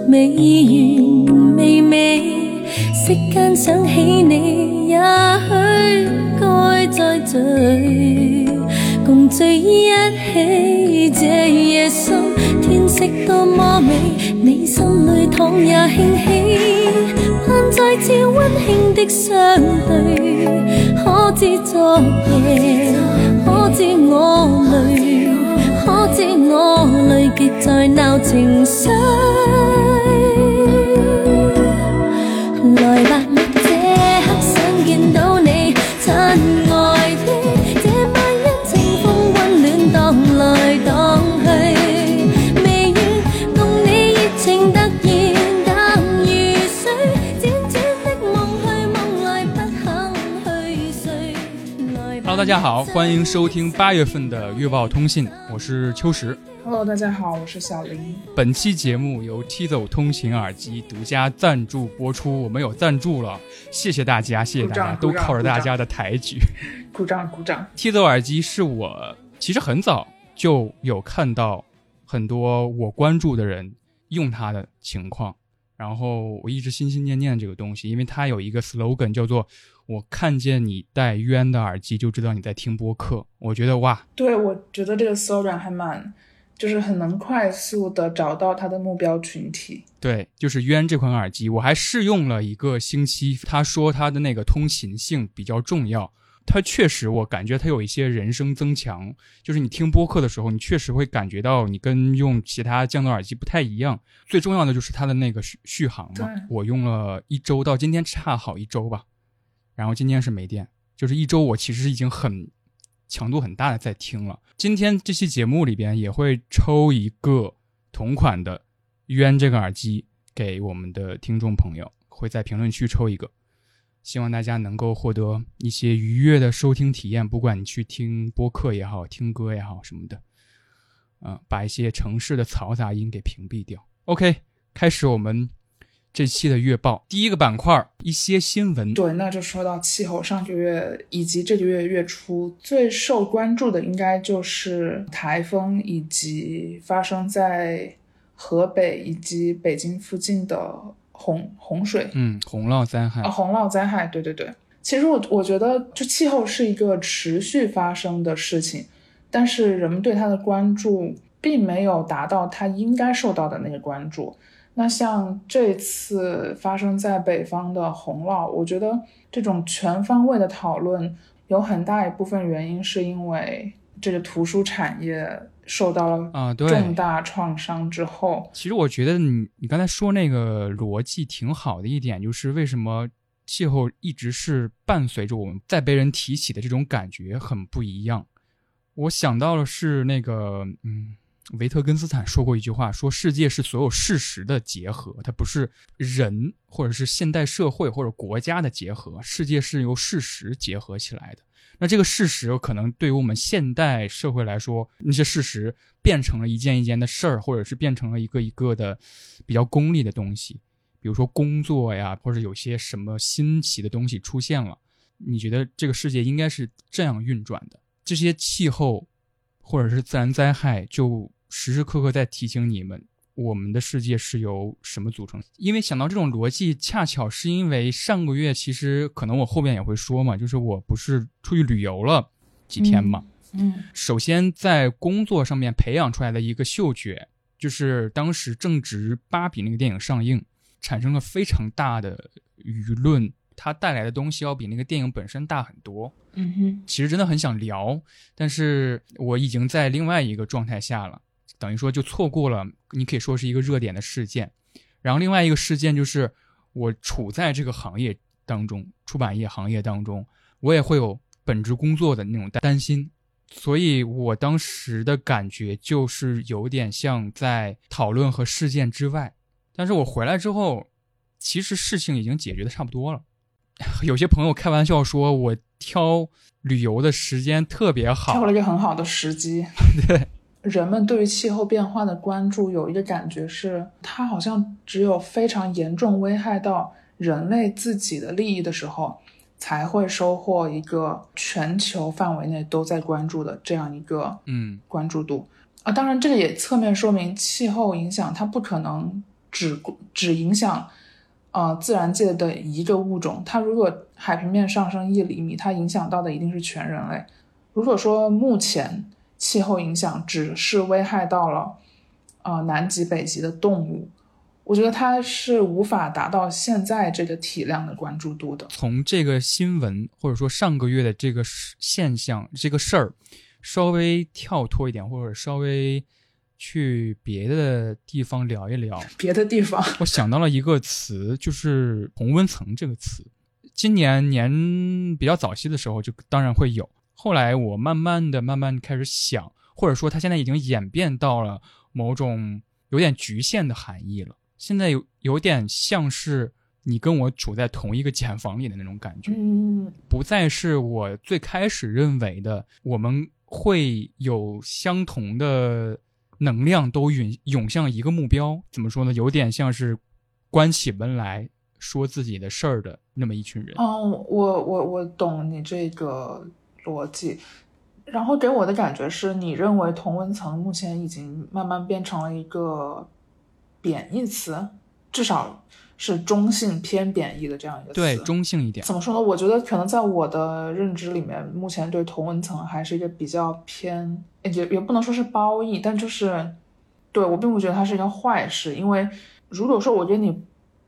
独自在淡上美完未美，息间想起你，也许该再聚，共聚一起。这夜深，天色多么美，你心里倘也兴起，盼再次温馨的相对，可知昨夜，可知我累。可知我累极在闹情绪，大家好，欢迎收听八月份的月报通信，我是秋实。Hello，大家好，我是小林。本期节目由 T 走通勤耳机独家赞助播出，我们有赞助了，谢谢大家，谢谢大家，都靠着大家的抬举。鼓掌鼓掌。T 走耳机是我其实很早就有看到很多我关注的人用它的情况，然后我一直心心念念这个东西，因为它有一个 slogan 叫做“我看见你戴渊的耳机，就知道你在听播客”。我觉得哇，对，我觉得这个 slogan 还蛮，就是很能快速的找到它的目标群体。对，就是渊这款耳机，我还试用了一个星期。他说它的那个通勤性比较重要，它确实我感觉它有一些人声增强，就是你听播客的时候，你确实会感觉到你跟用其他降噪耳机不太一样。最重要的就是它的那个续续航嘛，我用了一周，到今天差好一周吧。然后今天是没电，就是一周我其实已经很强度很大的在听了。今天这期节目里边也会抽一个同款的冤这个耳机给我们的听众朋友，会在评论区抽一个，希望大家能够获得一些愉悦的收听体验，不管你去听播客也好，听歌也好什么的，嗯、把一些城市的嘈杂音给屏蔽掉。OK，开始我们这期的月报，第一个板块一些新闻。对，那就说到气候，上个月以及这个月月初最受关注的，应该就是台风以及发生在河北以及北京附近的洪洪水。嗯，洪涝灾害啊，，洪涝灾害，对对对。其实我我觉得，就气候是一个持续发生的事情，但是人们对它的关注并没有达到它应该受到的那个关注。那像这次发生在北方的洪涝，我觉得这种全方位的讨论有很大一部分原因是因为这个图书产业受到了啊对重大创伤之后，其实我觉得你你刚才说那个逻辑挺好的一点，就是为什么气候一直是伴随着我们在被人提起的这种感觉很不一样。我想到了是那个嗯，维特根斯坦说过一句话，说世界是所有事实的结合，它不是人或者是现代社会或者国家的结合，世界是由事实结合起来的。那这个事实可能对于我们现代社会来说，那些事实变成了一件一件的事儿，或者是变成了一个一个的比较功利的东西，比如说工作呀，或者有些什么新奇的东西出现了。你觉得这个世界应该是这样运转的？这些气候或者是自然灾害，就时时刻刻在提醒你们，我们的世界是由什么组成？因为想到这种逻辑，恰巧是因为上个月，其实可能我后面也会说嘛，就是我不是出去旅游了几天嘛。嗯首先在工作上面培养出来的一个嗅觉，就是当时正值《芭比》那个电影上映，产生了非常大的舆论，它带来的东西要比那个电影本身大很多。嗯哼，其实真的很想聊，但是我已经在另外一个状态下了，等于说就错过了，你可以说是一个热点的事件。然后另外一个事件就是我处在这个行业当中，出版业行业当中，我也会有本职工作的那种担担心，所以我当时的感觉就是有点像在讨论和事件之外。但是我回来之后，其实事情已经解决的差不多了。有些朋友开玩笑说我挑旅游的时间特别好，挑了一个很好的时机。对，人们对于气候变化的关注有一个感觉是，它好像只有非常严重危害到人类自己的利益的时候，才会收获一个全球范围内都在关注的这样一个嗯关注度。啊，当然这个也侧面说明气候影响它不可能只只影响呃自然界的一个物种，它如果海平面上升一厘米，它影响到的一定是全人类。如果说目前气候影响只是危害到了呃南极、北极的动物，我觉得它是无法达到现在这个体量的关注度的。从这个新闻或者说上个月的这个现象这个事儿，稍微跳脱一点，或者稍微去别的地方聊一聊，别的地方，我想到了一个词，就是同温层这个词。今年年比较早期的时候，就当然会有。后来我慢慢的、慢慢开始想，或者说它现在已经演变到了某种有点局限的含义了。现在有有点像是你跟我处在同一个茧房里的那种感觉，嗯不再是我最开始认为的我们会有相同的能量都涌涌向一个目标。怎么说呢？有点像是关起门来说自己的事儿的那么一群人。哦，我我我懂你这个逻辑，然后给我的感觉是你认为同温层目前已经慢慢变成了一个贬义词，至少是中性偏贬义的这样一个词。对，中性一点。怎么说呢？我觉得可能在我的认知里面，目前对同温层还是一个比较偏，也也不能说是褒义，但就是对我并不觉得它是一个坏事，因为如果说我觉得你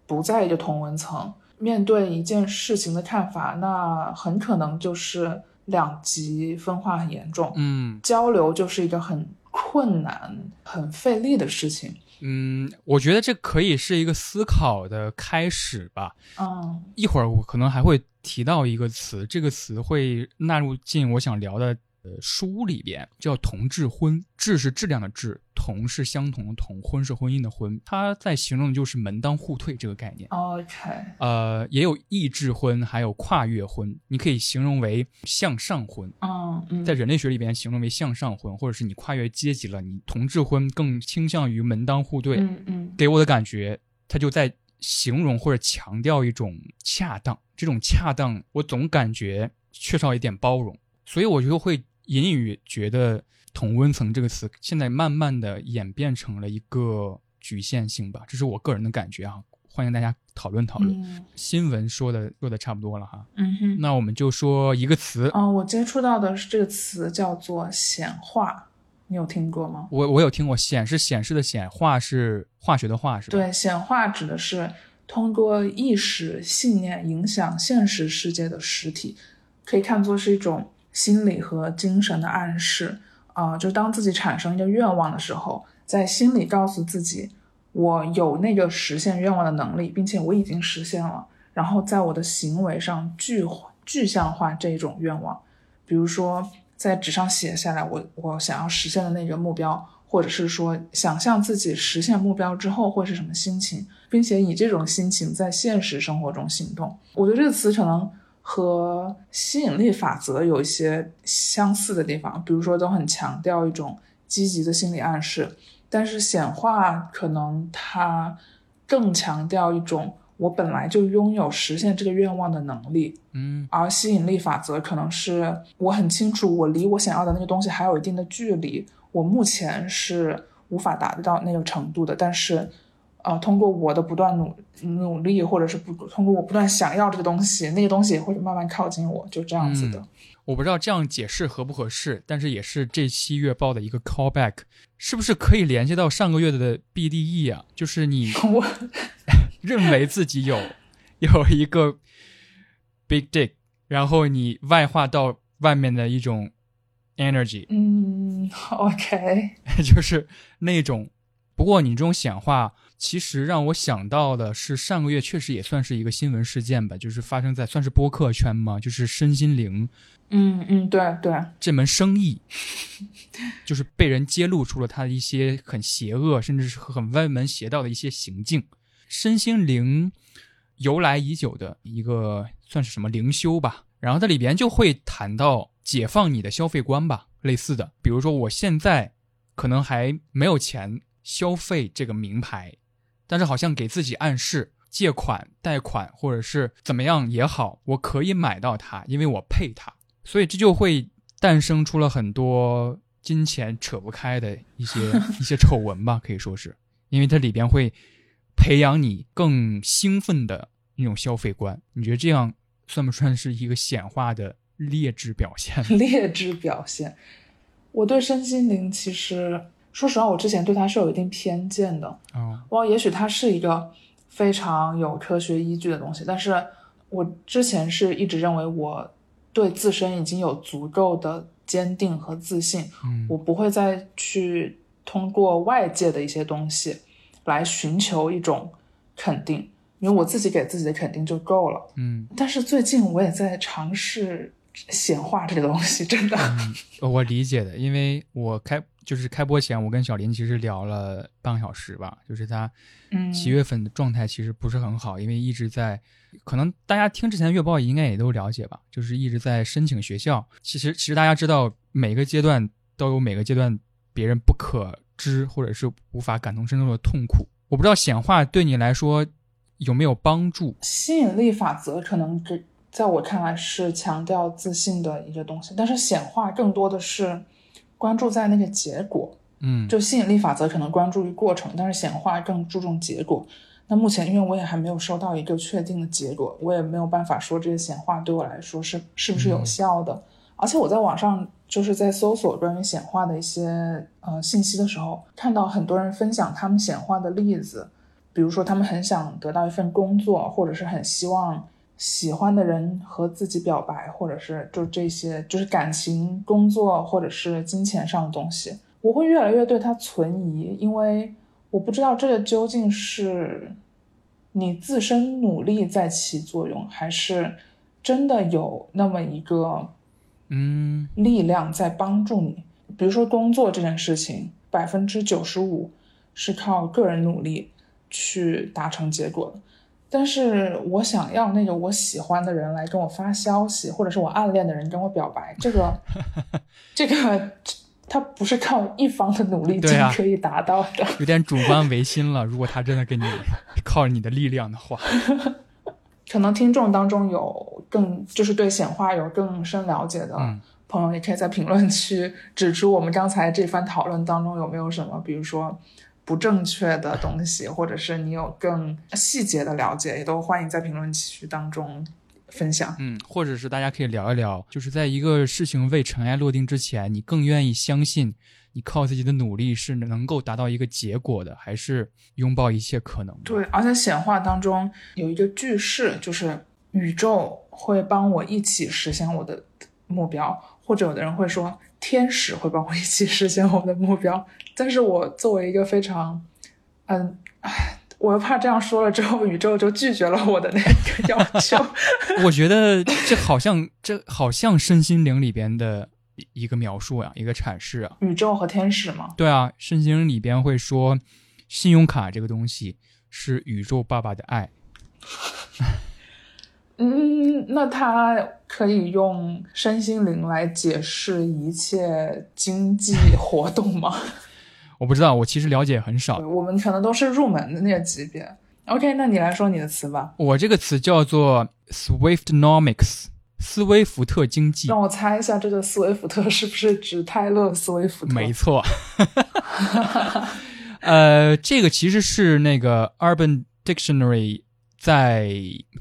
不在一个同温层，面对一件事情的看法，那很可能就是两极分化很严重，嗯交流就是一个很困难、很费力的事情。嗯，我觉得这可以是一个思考的开始吧。嗯一会儿我可能还会提到一个词，这个词会纳入进我想聊的呃书里边，叫同质婚。质是质量的质，同是相同的同，婚是婚姻的婚。它在形容的就是门当户对这个概念。，OK，呃，也有异质婚，还有跨越婚，你可以形容为向上婚。嗯嗯，在人类学里边形容为向上婚，或者是你跨越阶级了，你同质婚更倾向于门当户对。嗯嗯给我的感觉，它就在形容或者强调一种恰当。这种恰当，我总感觉缺少一点包容，所以我就会隐隐约觉得“同温层”这个词现在慢慢的演变成了一个局限性吧，这是我个人的感觉啊，欢迎大家讨论讨论。嗯新闻说的说的差不多了哈，嗯哼。那我们就说一个词，啊、我接触到的是这个词叫做显化，你有听过吗？我我有听过，显是显示的显，化是化学的化是吧？对，显化指的是通过意识、信念影响现实世界的实体，可以看作是一种心理和精神的暗示。啊、就当自己产生一个愿望的时候，在心里告诉自己，我有那个实现愿望的能力，并且我已经实现了，然后在我的行为上具具象化这种愿望。比如说，在纸上写下来我我想要实现的那个目标，或者是说想象自己实现目标之后会是什么心情，并且以这种心情在现实生活中行动。我觉得这个词可能和吸引力法则有一些相似的地方，比如说都很强调一种积极的心理暗示，但是显化可能它更强调一种我本来就拥有实现这个愿望的能力，嗯。而吸引力法则可能是我很清楚，我离我想要的那个东西还有一定的距离，我目前是无法达到那个程度的，但是，呃，通过我的不断努努力，或者是不通过我不断想要这个东西，那个东西也会慢慢靠近我，就这样子的。我不知道这样解释合不合适，但是也是这期月报的一个 callback，是不是可以连接到上个月的 BDE 啊？就是你 我 认为自己有有一个 big dick，然后你外化到外面的一种 energy，嗯，OK，就是那种。不过你这种显化，其实让我想到的是上个月确实也算是一个新闻事件吧，就是发生在算是播客圈嘛，就是身心灵嗯嗯，对对，这门生意，就是被人揭露出了他的一些很邪恶，甚至是很歪门邪道的一些行径。身心灵由来已久的一个算是什么灵修吧，然后它里边就会谈到解放你的消费观吧，类似的，比如说我现在可能还没有钱消费这个名牌，但是好像给自己暗示借款、贷款或者是怎么样也好，我可以买到它，因为我配它。所以这就会诞生出了很多金钱扯不开的一些 一些丑闻吧，可以说是，因为它里边会培养你更兴奋的那种消费观。你觉得这样算不算是一个显化的劣质表现？劣质表现。我对身心灵其实，说实话，我之前对他是有一定偏见的。哦，哇，也许它是一个非常有科学依据的东西，但是我之前是一直认为我对自身已经有足够的坚定和自信，嗯我不会再去通过外界的一些东西来寻求一种肯定，因为我自己给自己的肯定就够了。嗯，但是最近我也在尝试显化这个东西，真的。呃我理解的，因为我开就是开播前，我跟小林其实聊了半个小时吧，就是他嗯七月份的状态其实不是很好，因为一直在，可能大家听之前的月报应该也都了解吧，就是一直在申请学校。其实其实大家知道，每个阶段都有每个阶段别人不可知或者是无法感同身受的痛苦。我不知道显化对你来说有没有帮助？吸引力法则可能这在我看来是强调自信的一个东西，但是显化更多的是关注在那个结果。嗯，就吸引力法则可能关注于过程，但是显化更注重结果。那目前因为我也还没有收到一个确定的结果，我也没有办法说这些显化对我来说是是不是有效的。而且我在网上就是在搜索关于显化的一些呃信息的时候，看到很多人分享他们显化的例子，比如说他们很想得到一份工作，或者是很希望喜欢的人和自己表白，或者是就这些就是感情、工作或者是金钱上的东西。我会越来越对它存疑，因为我不知道这个究竟是你自身努力在起作用，还是真的有那么一个嗯力量在帮助你。比如说工作这件事情，百分之九十五是靠个人努力去达成结果的。但是我想要那个我喜欢的人来跟我发消息，或者是我暗恋的人跟我表白，这个，这个，他不是靠一方的努力就可以达到的。有点主观唯心了。如果他真的跟你靠你的力量的话，可能听众当中有更就是对显化有更深了解的嗯朋友，也可以在评论区指出我们刚才这番讨论当中有没有什么，比如说不正确的东西，或者是你有更细节的了解，也都欢迎在评论区当中分享。嗯，或者是大家可以聊一聊，就是在一个事情未尘埃落定之前，你更愿意相信你靠自己的努力是能够达到一个结果的，还是拥抱一切可能？，对，而且显化当中有一个句式，就是宇宙会帮我一起实现我的目标，或者有的人会说天使会帮我一起实现我的目标。但是我作为一个非常，嗯，唉，我又怕这样说了之后，宇宙就拒绝了我的那个要求。我觉得这好像这好像身心灵里边的一个描述呀、一个阐释啊。宇宙和天使嘛，对啊，身心灵里边会说，信用卡这个东西是宇宙爸爸的爱。嗯，那他可以用身心灵来解释一切经济活动吗？我不知道，我其实了解很少。我们可能都是入门的那个级别。OK，那你来说你的词吧，我这个词叫做 Swiftnomics，斯威夫特经济。让我猜一下，这个斯威夫特是不是指泰勒·斯威夫特？没错，呃，这个其实是那个 Urban Dictionary 在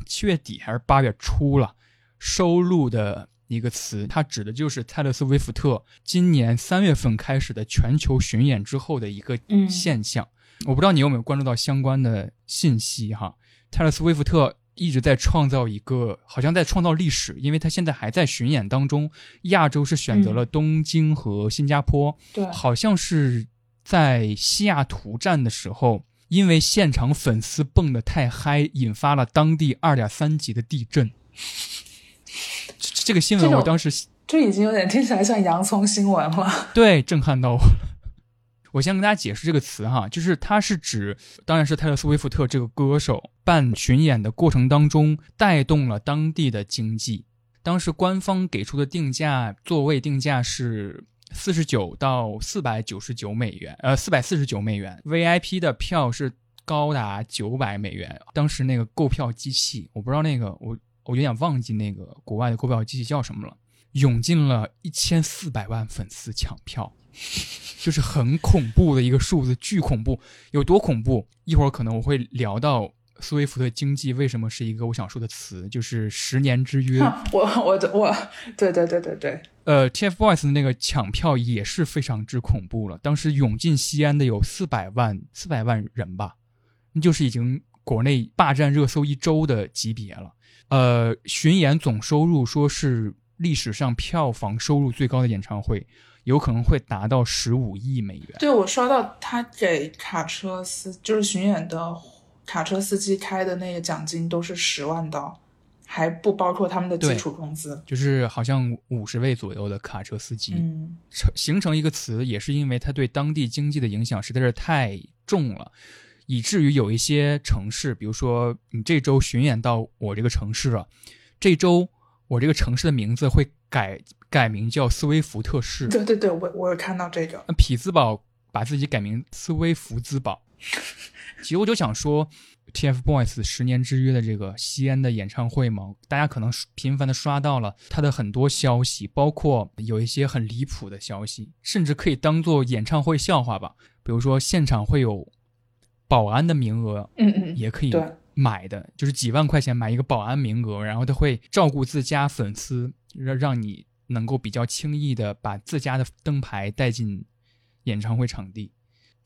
七月底还是八月初了收录的一个词，它指的就是泰勒·斯威夫特今年三月份开始的全球巡演之后的一个嗯现象。我不知道你有没有关注到相关的信息哈？泰勒·斯威夫特一直在创造一个，好像在创造历史，因为他现在还在巡演当中。亚洲是选择了东京和新加坡，对，好像是在西雅图站的时候，因为现场粉丝蹦得太嗨，引发了当地二点三级的地震。这这个新闻我当时这已经有点听起来像洋葱新闻了。对震撼到我了。我先跟大家解释这个词哈，就是它是指，当然是泰勒·斯威夫特这个歌手办巡演的过程当中，带动了当地的经济。当时官方给出的定价，座位定价是四十九到四百九十九美元，呃，四百四十九美元。VIP 的票是高达九百美元。当时那个购票机器，我不知道那个我我有点忘记那个国外的购票机器叫什么了。涌进了一千四百万粉丝抢票，就是很恐怖的一个数字，巨恐怖，有多恐怖？一会儿可能我会聊到斯威夫特经济为什么是一个我想说的词，就是十年之约。我我我，对对对对对，呃，TFBOYS 的那个抢票也是非常之恐怖了，当时涌进西安的有四百万四百万人吧，那就是已经国内霸占热搜一周的级别了。呃，巡演总收入说是历史上票房收入最高的演唱会，有可能会达到十五亿美元。对我刷到他给卡车司就是巡演的卡车司机开的那个奖金都是十万刀，还不包括他们的基础工资。就是好像五十位左右的卡车司机，嗯，成形成一个词，也是因为它对当地经济的影响实在是太重了，以至于有一些城市，比如说你这周巡演到我这个城市了，这周我这个城市的名字会改改名叫斯威夫特市，对对对，我我有看到这个。那匹兹堡把自己改名斯威夫兹堡。其实我就想说，TFBOYS 十年之约的这个西安的演唱会嘛，大家可能频繁的刷到了他的很多消息，包括有一些很离谱的消息，甚至可以当做演唱会笑话吧。比如说现场会有保安的名额，嗯嗯，也可以买的，就是几万块钱买一个保安名额，然后他会照顾自家粉丝，让让你能够比较轻易的把自家的灯牌带进演唱会场地。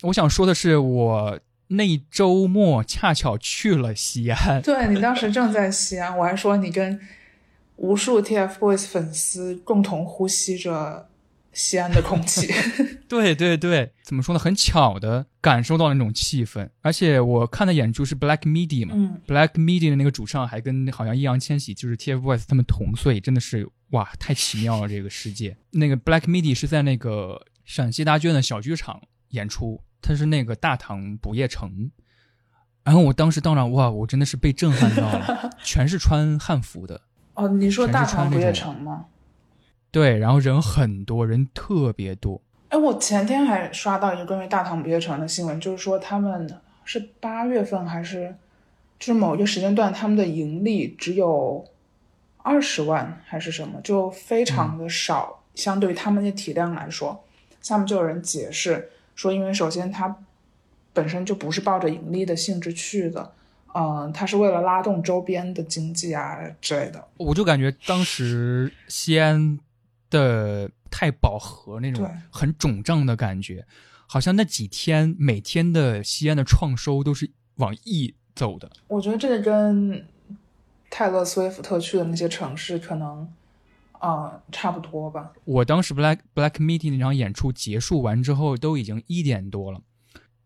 我想说的是，我那周末恰巧去了西安，对你当时正在西安，我还说你跟无数 TFBOYS 粉丝共同呼吸着西安的空气。对对对，怎么说呢？很巧的感受到那种气氛，而且我看的演出是 Black Midi 嘛、嗯 b l a c k Midi 的那个主唱还跟好像易烊千玺就是 TFBOYS 他们同岁，真的是哇，太奇妙了这个世界。那个 Black Midi 是在那个陕西大剧院的小剧场演出，它是那个大唐不夜城。然后我当时到那，哇，我真的是被震撼到了，全是穿汉服的，哦，你说大唐不夜城吗？对，然后人很多，人特别多，哎，我前天还刷到一个关于大唐不夜城的新闻，就是说他们是八月份还是就是某一个时间段，他们的盈利只有二十万还是什么，就非常的少，相对于他们的体量来说。下面就有人解释说，因为首先它本身就不是抱着盈利的性质去的，嗯、它是为了拉动周边的经济啊之类的。我就感觉当时西安的太饱和那种对很肿胀的感觉，好像那几天每天的西安的创收都是往亿走的。我觉得这个跟泰勒·斯威夫特去的那些城市可能，呃，差不多吧。我当时 Black Black Meeting 那场演出结束完之后，都已经一点多了。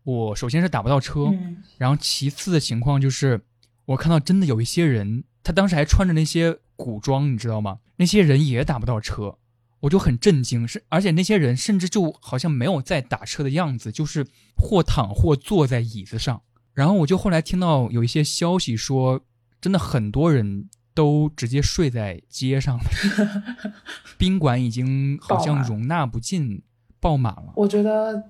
我首先是打不到车，嗯，然后其次的情况就是，我看到真的有一些人，他当时还穿着那些古装，你知道吗？那些人也打不到车，我就很震惊。是，而且那些人甚至就好像没有在打车的样子，就是或躺或坐在椅子上。然后我就后来听到有一些消息说，真的很多人都直接睡在街上了，宾馆已经好像容纳不进，爆满了。我觉得，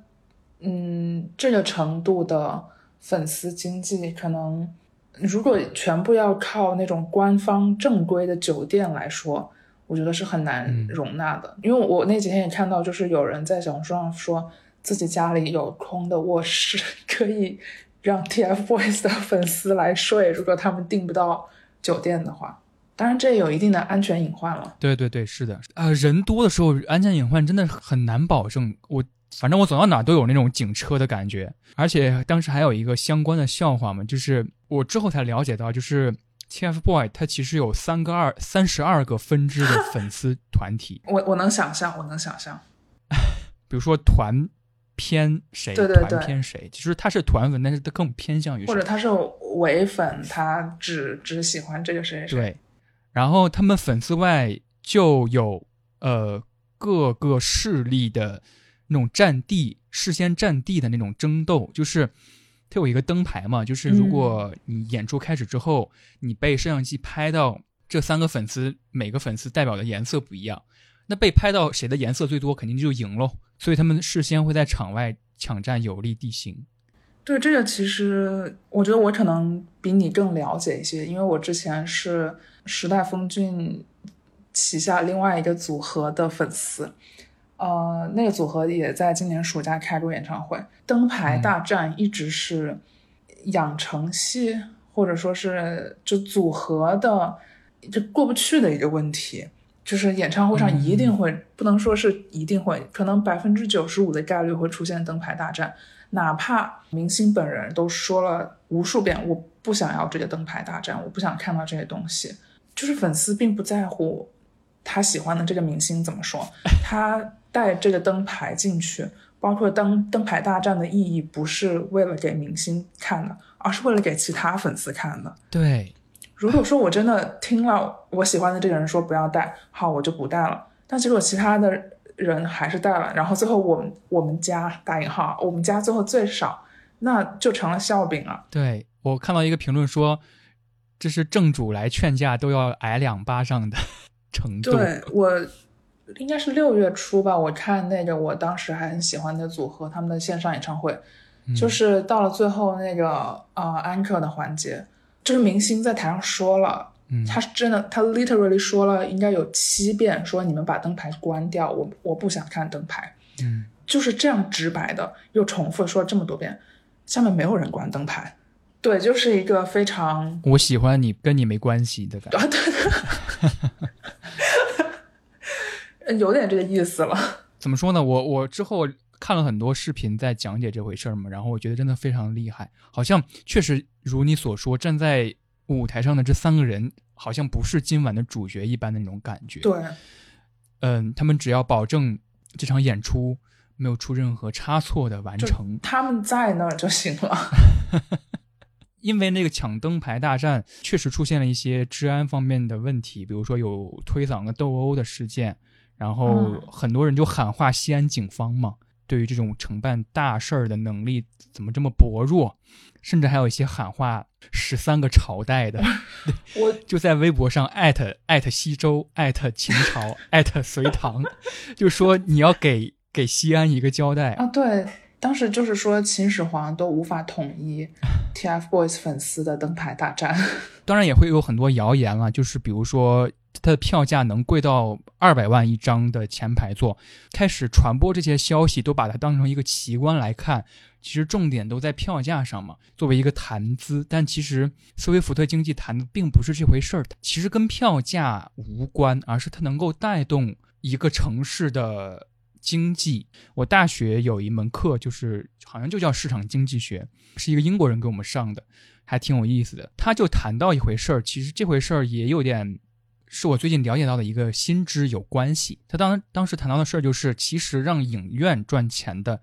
嗯，这个程度的粉丝经济，可能如果全部要靠那种官方正规的酒店来说，我觉得是很难嗯容纳的。因为我那几天也看到，就是有人在小红书上说自己家里有空的卧室，可以让 TFBOYS 的粉丝来睡，如果他们订不到酒店的话。当然，这也有一定的安全隐患了。对对对，是的，呃，人多的时候，安全隐患真的很难保证。我反正我走到哪都有那种警车的感觉，而且当时还有一个相关的笑话嘛，就是我之后才了解到，就是 TFBOY 它其实有三个二三十二个分支的粉丝团体，我我能想象，我能想象。比如说团偏谁，对对对团偏谁，其实他是团粉，但是他更偏向于谁或者他是伪粉，他只只喜欢这个谁谁谁。对，然后他们粉丝外就有呃各个势力的那种占地、事先占地的那种争斗，就是它有一个灯牌嘛，就是如果你演出开始之后，你被摄像机拍到这三个粉丝，每个粉丝代表的颜色不一样，那被拍到谁的颜色最多，肯定就赢喽。所以他们事先会在场外抢占有利地形。对这个，其实我觉得我可能比你更了解一些，因为我之前是时代峰峻旗下另外一个组合的粉丝。呃，那个组合也在今年暑假开过演唱会。灯牌大战一直是养成系或者说是就组合的就过不去的一个问题，就是演唱会上一定会，不能说是一定会，可能百分之九十五的概率会出现灯牌大战，哪怕明星本人都说了无数遍，我不想要这个灯牌大战，我不想看到这些东西，就是粉丝并不在乎他喜欢的这个明星怎么说，他。带这个灯牌进去，包括灯灯牌大战的意义，不是为了给明星看的，而是为了给其他粉丝看的。对，如果说我真的听了我喜欢的这个人说不要带，好，我就不带了。但结果其他的人还是带了，然后最后我们我们家打引号，我们家最后最少，那就成了笑柄了。对我看到一个评论说，这是正主来劝架都要挨两巴掌的 程度。对我。应该是六月初吧，我看那个我当时还很喜欢的组合他们的线上演唱会，就是到了最后那个呃 anchor 的环节，就是明星在台上说了，他是真的，他 literally 说了应该有七遍，说你们把灯牌关掉，我我不想看灯牌，嗯，就是这样直白的又重复说了这么多遍，下面没有人关灯牌，对，就是一个非常我喜欢你跟你没关系的感觉，对对。有点这个意思了。怎么说呢？我我之后看了很多视频在讲解这回事儿嘛，然后我觉得真的非常厉害。好像确实如你所说，站在舞台上的这三个人，好像不是今晚的主角一般的那种感觉。对，嗯，他们只要保证这场演出没有出任何差错的完成，他们在那儿就行了。因为那个抢灯牌大战确实出现了一些治安方面的问题，比如说有推搡的斗殴的事件。然后很多人就喊话西安警方嘛，对于这种承办大事儿的能力怎么这么薄弱？甚至还有一些喊话十三个朝代的，我 就在微博上艾特艾特西周艾特秦朝艾特隋唐，就说你要给给西安一个交代啊！对，当时就是说秦始皇都无法统一 TFBOYS 粉丝的灯牌大战，当然也会有很多谣言了，就是比如说。它的票价能贵到二百万一张的前排座，开始传播这些消息，都把它当成一个奇观来看。其实重点都在票价上嘛，作为一个谈资。但其实斯威夫特经济谈的并不是这回事儿，其实跟票价无关，而是它能够带动一个城市的经济。我大学有一门课，就是好像就叫市场经济学，是一个英国人给我们上的，还挺有意思的。他就谈到一回事儿，其实这回事儿也有点。是我最近了解到的一个新知有关系。他当当时谈到的事儿就是，其实让影院赚钱的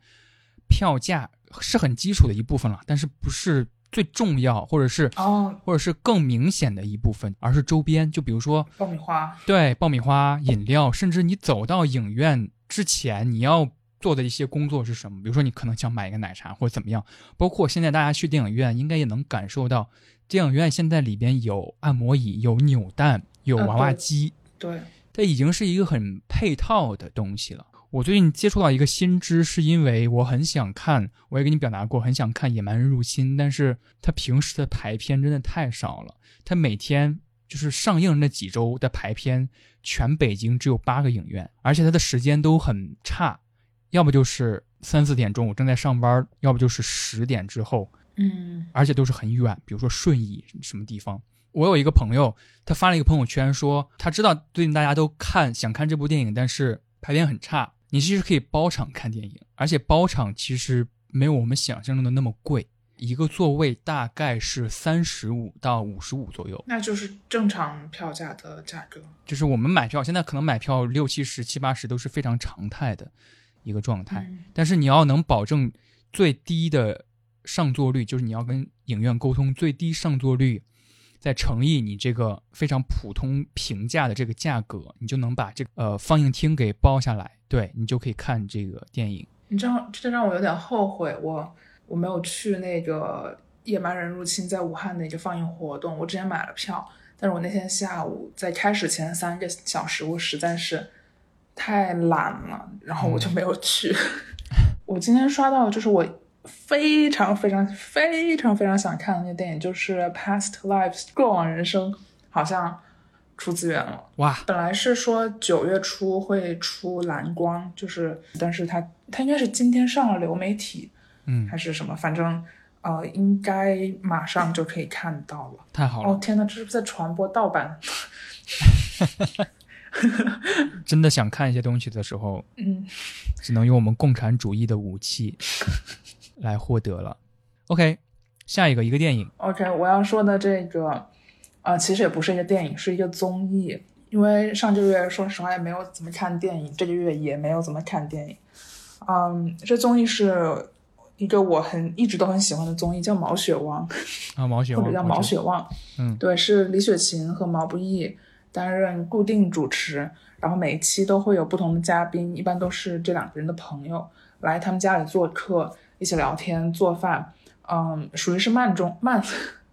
票价是很基础的一部分了，但是不是最重要，或者是哦，或者是更明显的一部分，而是周边。就比如说爆米花，对，爆米花、饮料，甚至你走到影院之前，你要做的一些工作是什么？比如说你可能想买一个奶茶或者怎么样。包括现在大家去电影院，应该也能感受到，电影院现在里边有按摩椅，有扭蛋。有娃娃机，对，它已经是一个很配套的东西了。我最近接触到一个新知，是因为我很想看，我也跟你表达过，很想看《野蛮人入侵》，但是它平时的排片真的太少了。它每天就是上映那几周的排片，全北京只有八个影院，而且它的时间都很差，要不就是三四点钟我正在上班，要不就是十点之后，嗯，而且都是很远，比如说顺义什么地方。我有一个朋友，他发了一个朋友圈，说他知道最近大家都看想看这部电影，但是排片很差。你其实可以包场看电影，而且包场其实没有我们想象中的那么贵，一个座位大概是三十五到五十五左右，那就是正常票价的价格。就是我们买票现在可能买票六七十、七八十都是非常常态的一个状态，但是你要能保证最低的上座率，就是你要跟影院沟通最低上座率。再乘以你这个非常普通平价的这个价格，你就能把这个呃放映厅给包下来，对你就可以看这个电影。你知道，这让我有点后悔，我我没有去那个《野蛮人入侵》在武汉的一个放映活动。我之前买了票，但是我那天下午在开始前三个小时，我实在是太懒了，然后我就没有去。我今天刷到，就是我。非常非常非常非常想看的那个电影就是《Past Lives》过往人生，好像出资源了。哇，本来是说九月初会出蓝光，就是，但是它它应该是今天上了流媒体嗯，还是什么，反正呃，应该马上就可以看到了。太好了，哦天呐，这是不是在传播盗版？真的想看一些东西的时候，嗯，只能用我们共产主义的武器 来获得了。OK，下一个一个电影，OK，我要说的这个，呃，其实也不是一个电影，是一个综艺。因为上个月说实话也没有怎么看电影，这个月也没有怎么看电影。嗯，这综艺是一个我很一直都很喜欢的综艺，叫《毛血旺》，啊，毛血旺，或者叫《毛血旺》。嗯对，是李雪琴和毛不易担任固定主持，然后每一期都会有不同的嘉宾，一般都是这两个人的朋友来他们家里做客，一起聊天、做饭。嗯，属于是慢中慢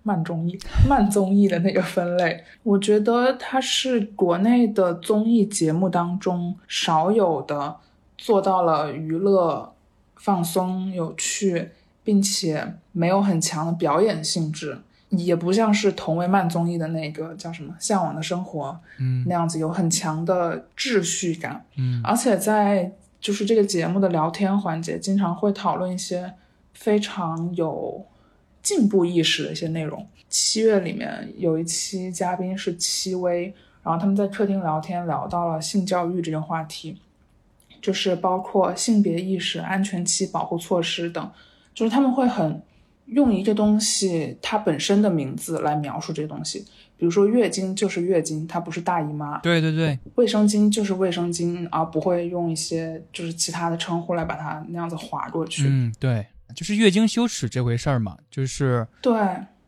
慢综艺慢综艺的那个分类。我觉得它是国内的综艺节目当中少有的做到了娱乐、放松、有趣，并且没有很强的表演性质。也不像是同为慢综艺的那个叫什么《向往的生活》嗯那样子有很强的秩序感，嗯而且在就是这个节目的聊天环节，经常会讨论一些非常有进步意识的一些内容。七月里面有一期嘉宾是戚薇，然后他们在客厅聊天，聊到了性教育这个话题，就是包括性别意识、安全期保护措施等，就是他们会很用一个东西它本身的名字来描述这个东西，比如说月经就是月经，它不是大姨妈，对对对，卫生巾就是卫生巾，而不会用一些就是其他的称呼来把它那样子划过去。嗯对，就是月经羞耻这回事儿嘛，就是对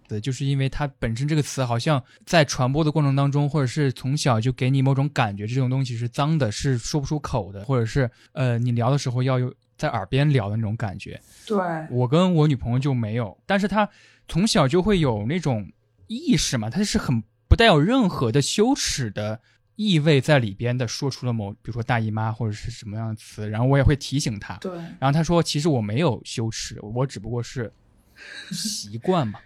对，就是因为它本身这个词好像在传播的过程当中，或者是从小就给你某种感觉，这种东西是脏的，是说不出口的，或者是呃你聊的时候要有在耳边聊的那种感觉。对我跟我女朋友就没有，但是她从小就会有那种意识嘛，她是很不带有任何的羞耻的意味在里边的，说出了某比如说大姨妈或者是什么样的词，然后我也会提醒她，对然后她说其实我没有羞耻，我只不过是习惯嘛。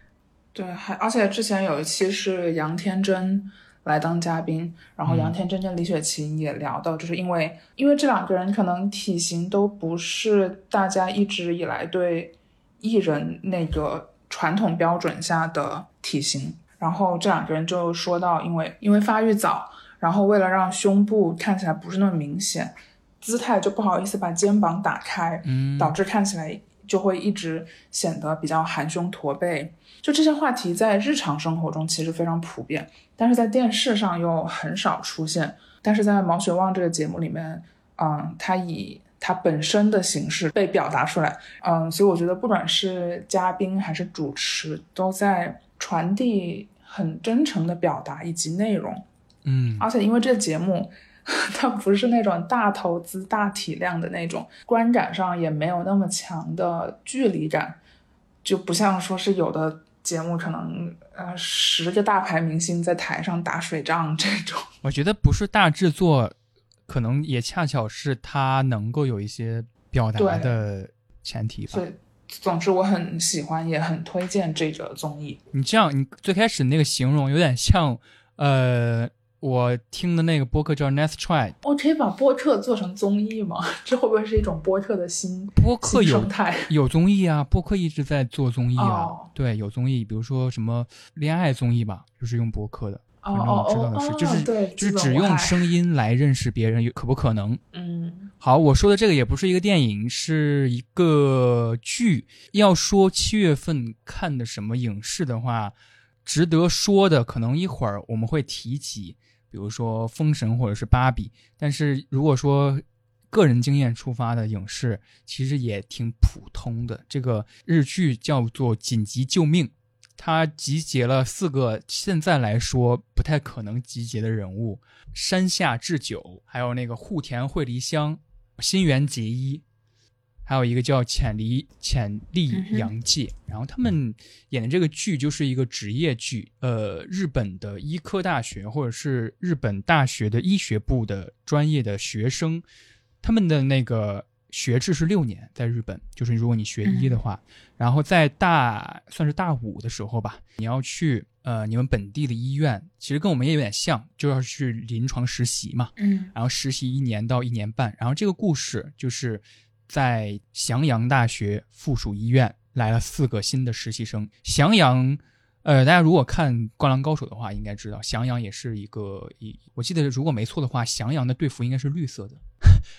对，还而且之前有一期是杨天真来当嘉宾，然后杨天真跟李雪琴也聊到，就是因为因为这两个人可能体型都不是大家一直以来对艺人那个传统标准下的体型，然后这两个人就说到，因为因为发育早，然后为了让胸部看起来不是那么明显，姿态就不好意思把肩膀打开，嗯，导致看起来就会一直显得比较含胸驼背。就这些话题在日常生活中其实非常普遍，但是在电视上又很少出现。但是在《毛血旺》这个节目里面，嗯，它以它本身的形式被表达出来，嗯，所以我觉得不管是嘉宾还是主持，都在传递很真诚的表达以及内容。嗯而且因为这个节目，它不是那种大投资、大体量的那种，观感上也没有那么强的距离感，就不像说是有的节目可能呃十个大牌明星在台上打水仗这种。我觉得不是大制作，可能也恰巧是它能够有一些表达的前提吧所。以，总之我很喜欢，也很推荐这个综艺。你这样，你最开始那个形容有点像，呃，我听的那个播客叫 Nice Try，我可以把播客做成综艺吗？这会不会是一种播客的新播客有生态？有综艺啊，播客一直在做综艺啊，哦对，有综艺，比如说什么恋爱综艺吧，就是用播客的，哦反正我知道的是，就是对就是只用声音来认识别人，有可不可能？嗯好，我说的这个也不是一个电影，是一个剧。要说七月份看的什么影视的话，值得说的可能一会儿我们会提及，比如说《封神》或者是《芭比》。但是如果说个人经验出发的影视，其实也挺普通的。这个日剧叫做《紧急救命》，它集结了四个现在来说不太可能集结的人物：山下智久，还有那个户田惠梨香、新垣结衣，还有一个叫浅梨浅利阳介。然后他们演的这个剧就是一个职业剧，呃，日本的医科大学或者是日本大学的医学部的专业的学生，他们的那个学制是六年，在日本，就是如果你学医的话，然后在大算是大五的时候吧，你要去呃你们本地的医院，其实跟我们也有点像，就要去临床实习嘛，嗯。然后实习一年到一年半，然后这个故事就是在翔阳大学附属医院来了四个新的实习生。翔阳，呃，大家如果看《灌篮高手》的话，应该知道翔阳也是一个一，我记得如果没错的话，翔阳的队服应该是绿色的。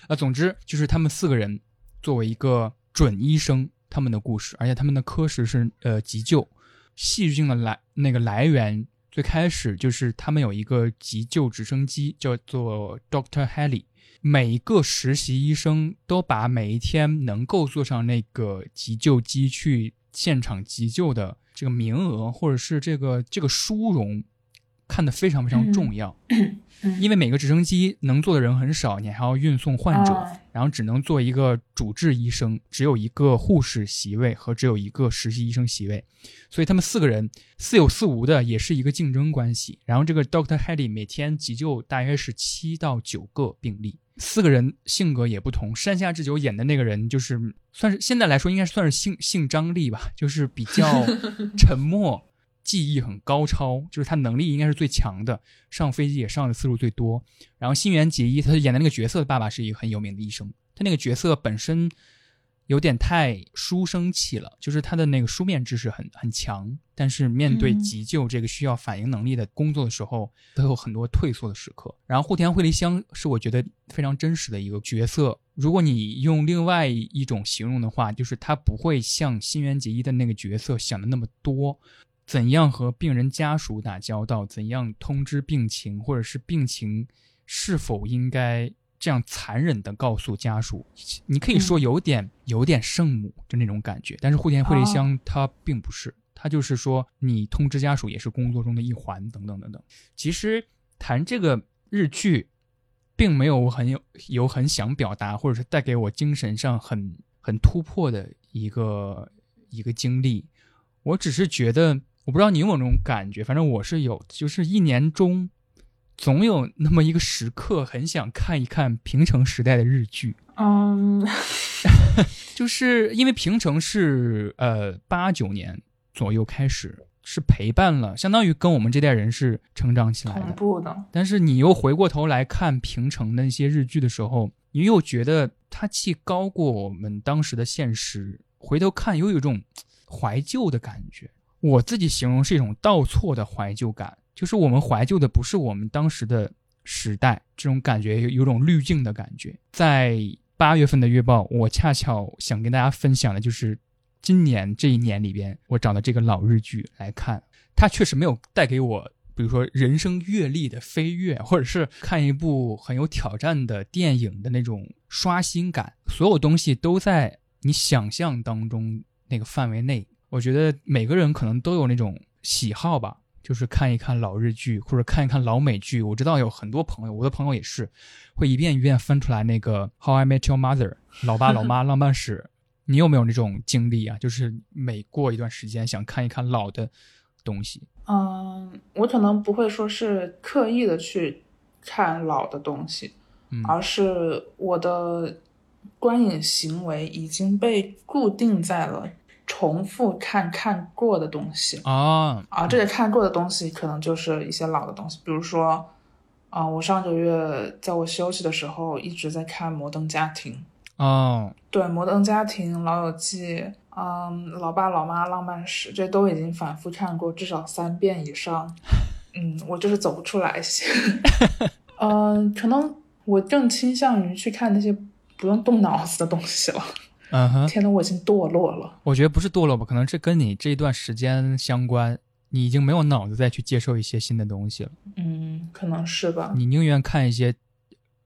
啊，总之就是他们四个人作为一个准医生，他们的故事，而且他们的科室是呃急救。戏剧性的来那个来源，最开始就是他们有一个急救直升机，叫做 Doctor Heli。每一个实习医生都把每一天能够坐上那个急救机去现场急救的这个名额，或者是这个这个殊荣，看得非常非常重要。嗯。因为每个直升机能坐的人很少，你还要运送患者，啊。然后只能做一个主治医生，只有一个护士席位和只有一个实习医生席位，所以他们四个人似有似无的也是一个竞争关系。然后这个 Doctor Hedy 每天急救大约是七到九个病例，四个人性格也不同。山下智久演的那个人就是算是现在来说应该算是性性张力吧，就是比较 沉默。技艺很高超，就是他能力应该是最强的，上飞机也上的次数最多。然后新垣结衣，他演的那个角色的爸爸是一个很有名的医生，他那个角色本身有点太书生气了，就是他的那个书面知识很很强，但是面对嗯急救这个需要反应能力的工作的时候，都有很多退缩的时刻。然后户田惠梨香是我觉得非常真实的一个角色。如果你用另外一种形容的话，就是他不会像新垣结衣的那个角色想的那么多。怎样和病人家属打交道？怎样通知病情，或者是病情是否应该这样残忍的告诉家属？你可以说有点、有点圣母就那种感觉，但是户田惠梨香她并不是，她就是说你通知家属也是工作中的一环，等等等等。其实谈这个日剧，并没有很有有很想表达，或者是带给我精神上很很突破的一个一个经历。我只是觉得，我不知道你有没有那种感觉，反正我是有，就是一年中总有那么一个时刻，很想看一看平成时代的日剧。嗯 就是因为平成是呃八九年左右开始，是陪伴了，相当于跟我们这代人是成长起来同的。步的，但是你又回过头来看平成的那些日剧的时候，你又觉得它既高过我们当时的现实，回头看又有一种怀旧的感觉。我自己形容是一种倒错的怀旧感，就是我们怀旧的不是我们当时的时代，这种感觉有有种滤镜的感觉。在八月份的月报，我恰巧想跟大家分享的就是今年这一年里边，我找的这个老日剧来看，它确实没有带给我，比如说人生阅历的飞跃，或者是看一部很有挑战的电影的那种刷新感，所有东西都在你想象当中那个范围内。我觉得每个人可能都有那种喜好吧，就是看一看老日剧或者看一看老美剧。我知道有很多朋友，我的朋友也是，会一遍一遍翻出来那个《How I Met Your Mother》老爸老妈 浪漫史。你有没有那种经历啊？就是每过一段时间想看一看老的东西。嗯，我可能不会说是刻意的去看老的东西，嗯而是我的观影行为已经被固定在了重复看看过的东西。啊啊，这个看过的东西可能就是一些老的东西，比如说，啊、我上个月在我休息的时候一直在看《摩登家庭》，哦，对，《摩登家庭》《老友记》，嗯，《老爸老妈浪漫史》，这都已经反复看过至少三遍以上。嗯，我就是走不出来。嗯，可能我更倾向于去看那些不用动脑子的东西了。嗯哼，天呐，我已经堕落了。我觉得不是堕落吧，可能是跟你这一段时间相关，你已经没有脑子再去接受一些新的东西了，嗯，可能是吧。你宁愿看一些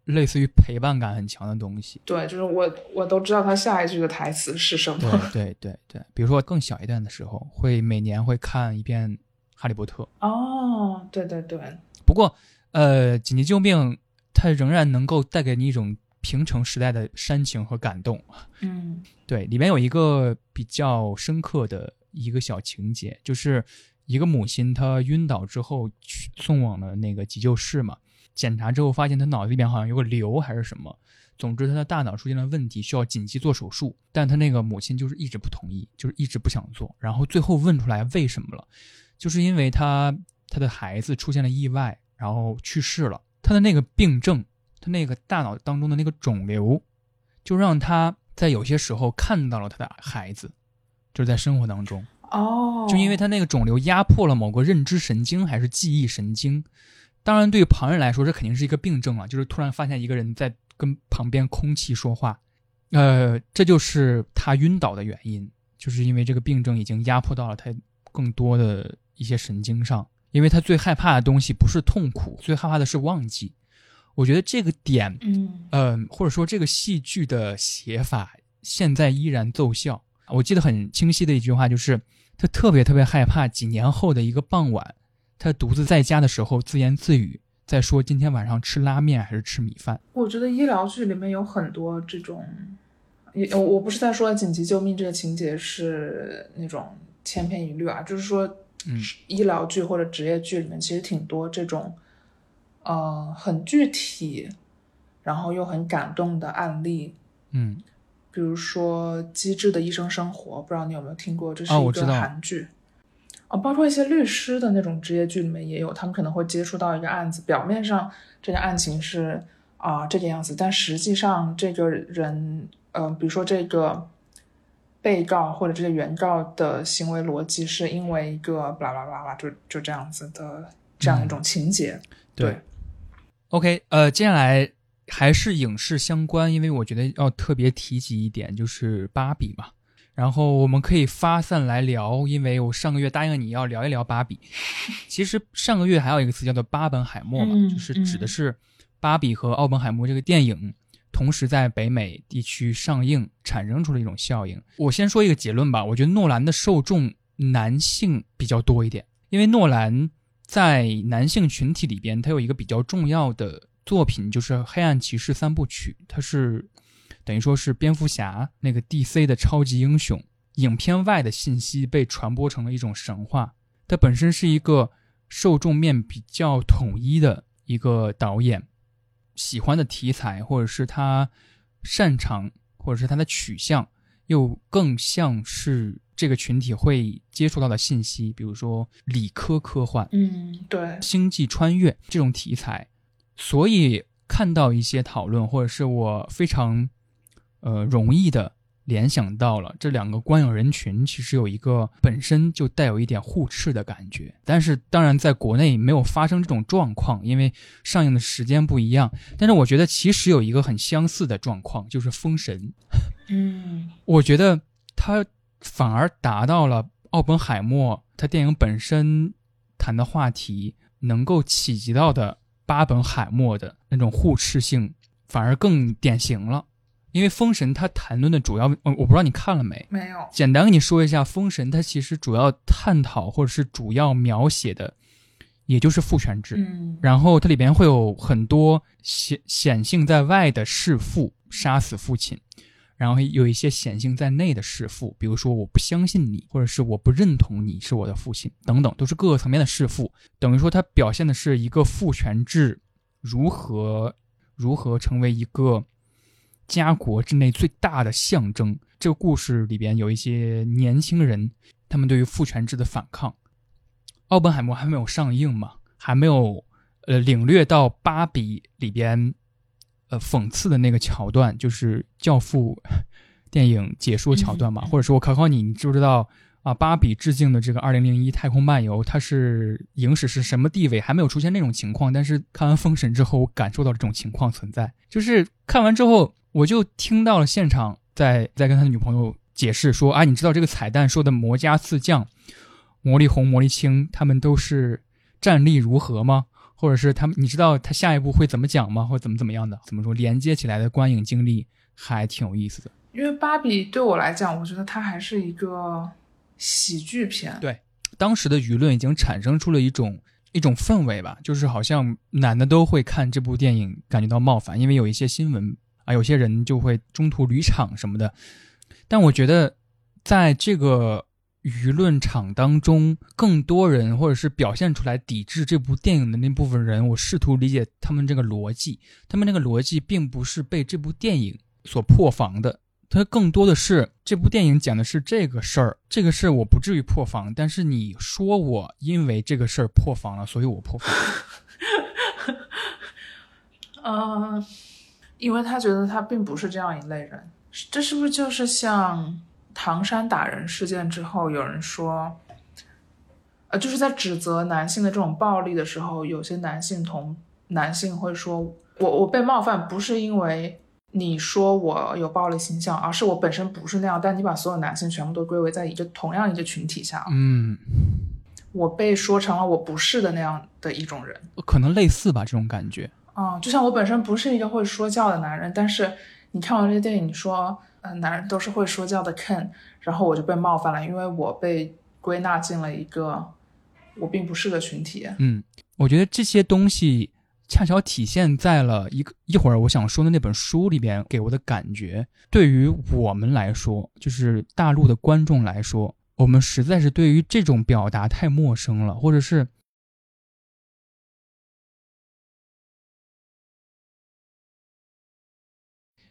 类似于陪伴感很强的东西。对，就是我我都知道他下一句的台词是什么。对对对，比如说更小一段的时候，会每年会看一遍《哈利波特》。哦，对对对，不过，呃，紧急救命它仍然能够带给你一种平成时代的煽情和感动。嗯。对，里面有一个比较深刻的一个小情节，就是一个母亲她晕倒之后去送往了那个急救室嘛，检查之后发现她脑子里面好像有个瘤还是什么，总之他的大脑出现了问题，需要紧急做手术，但他那个母亲就是一直不同意，就是一直不想做，然后最后问出来为什么了，就是因为他他的孩子出现了意外，然后去世了，他的那个病症，他那个大脑当中的那个肿瘤，就让他在有些时候看到了他的孩子，就是在生活当中。哦，就因为他那个肿瘤压迫了某个认知神经还是记忆神经，当然对于旁人来说这肯定是一个病症啊，就是突然发现一个人在跟旁边空气说话，呃，这就是他晕倒的原因，就是因为这个病症已经压迫到了他更多的一些神经上，因为他最害怕的东西不是痛苦，最害怕的是忘记。我觉得这个点，嗯呃，或者说这个戏剧的写法现在依然奏效。我记得很清晰的一句话就是。他特别特别害怕几年后的一个傍晚，他独自在家的时候自言自语，在说今天晚上吃拉面还是吃米饭。我觉得医疗剧里面有很多这种，也我我不是在说紧急救命这个情节是那种千篇一律啊，就是说，嗯，医疗剧或者职业剧里面其实挺多这种，呃，很具体，然后又很感动的案例，嗯。比如说《机智的医生生活》，不知道你有没有听过？这是一个韩剧。哦，包括一些律师的那种职业剧里面也有，他们可能会接触到一个案子，表面上这个案情是啊这个样子，但实际上这个人，嗯，比如说这个被告或者这个原告的行为逻辑是因为一个巴拉巴拉，就就这样子的这样一种情节。对。OK，呃，接下来。还是影视相关，因为我觉得要特别提及一点，就是芭比嘛。然后我们可以发散来聊，因为我上个月答应你要聊一聊芭比。其实上个月还有一个词叫做“巴本海默”嘛，就是指的是芭比和奥本海默这个电影同时在北美地区上映，产生出了一种效应。我先说一个结论吧，我觉得诺兰的受众男性比较多一点，因为诺兰在男性群体里边，他有一个比较重要的。作品就是《黑暗骑士》三部曲，它是等于说是蝙蝠侠那个 DC 的超级英雄。影片外的信息被传播成了一种神话。它本身是一个受众面比较统一的一个导演，喜欢的题材或者是他擅长或者是他的取向，又更像是这个群体会接触到的信息，比如说理科科幻，嗯，对，星际穿越这种题材。所以看到一些讨论，或者是我非常，呃，容易的联想到了这两个观影人群，其实有一个本身就带有一点互斥的感觉。但是当然，在国内没有发生这种状况，因为上映的时间不一样。但是我觉得其实有一个很相似的状况，就是《封神》。嗯，我觉得它反而达到了奥本海默他电影本身谈的话题能够企及到的。巴本海默的那种互斥性反而更典型了，因为《封神》它谈论的主要，我我不知道你看了没？没有。简单跟你说一下，《封神》它其实主要探讨或者是主要描写的，也就是父权制。嗯。然后它里边会有很多显显性在外的弑父，杀死父亲。然后有一些显性在内的弑父，比如说我不相信你，或者是我不认同你是我的父亲，等等，都是各个层面的弑父。等于说，它表现的是一个父权制如何如何成为一个家国之内最大的象征。这个故事里边有一些年轻人，他们对于父权制的反抗。奥本海默还没有上映嘛，还没有呃领略到芭比里边。呃，讽刺的那个桥段就是《教父 》电影解说桥段嘛，或者说我考考你，你知不知道啊？芭比致敬的这个《二零零一太空漫游》，它是影史是什么地位？还没有出现那种情况，但是看完《封神》之后，我感受到这种情况存在。就是看完之后，我就听到了现场在在跟他的女朋友解释说啊，你知道这个彩蛋说的魔家四将魔力红、魔力青，他们都是战力如何吗？或者是他们，你知道他下一步会怎么讲吗？或者怎么怎么样的？怎么说连接起来的观影经历还挺有意思的。因为芭比对我来讲，我觉得它还是一个喜剧片。对，当时的舆论已经产生出了一种一种氛围吧，就是好像男的都会看这部电影感觉到冒犯，因为有一些新闻啊，有些人就会中途离场什么的。但我觉得在这个舆论场当中更多人，或者是表现出来抵制这部电影的那部分人，我试图理解他们这个逻辑。他们那个逻辑并不是被这部电影所破防的，它更多的是这部电影讲的是这个事儿，这个事儿我不至于破防，但是你说我因为这个事儿破防了，所以我破防。嗯，因为他觉得他并不是这样一类人，这是不是就是像唐山打人事件之后，有人说，呃，就是在指责男性的这种暴力的时候，有些男性同男性会说，我我被冒犯不是因为你说我有暴力倾向，而是我本身不是那样，但你把所有男性全部都归为在一个同样一个群体下，嗯，我被说成了我不是的那样的一种人。可能类似吧，这种感觉。嗯，就像我本身不是一个会说教的男人，但是你看完这些电影，你说，呃，男人都是会说教的 Ken，然后我就被冒犯了，因为我被归纳进了一个我并不是的群体。嗯，我觉得这些东西恰巧体现在了一个一会儿我想说的那本书里边给我的感觉。对于我们来说，就是大陆的观众来说，我们实在是对于这种表达太陌生了，或者是。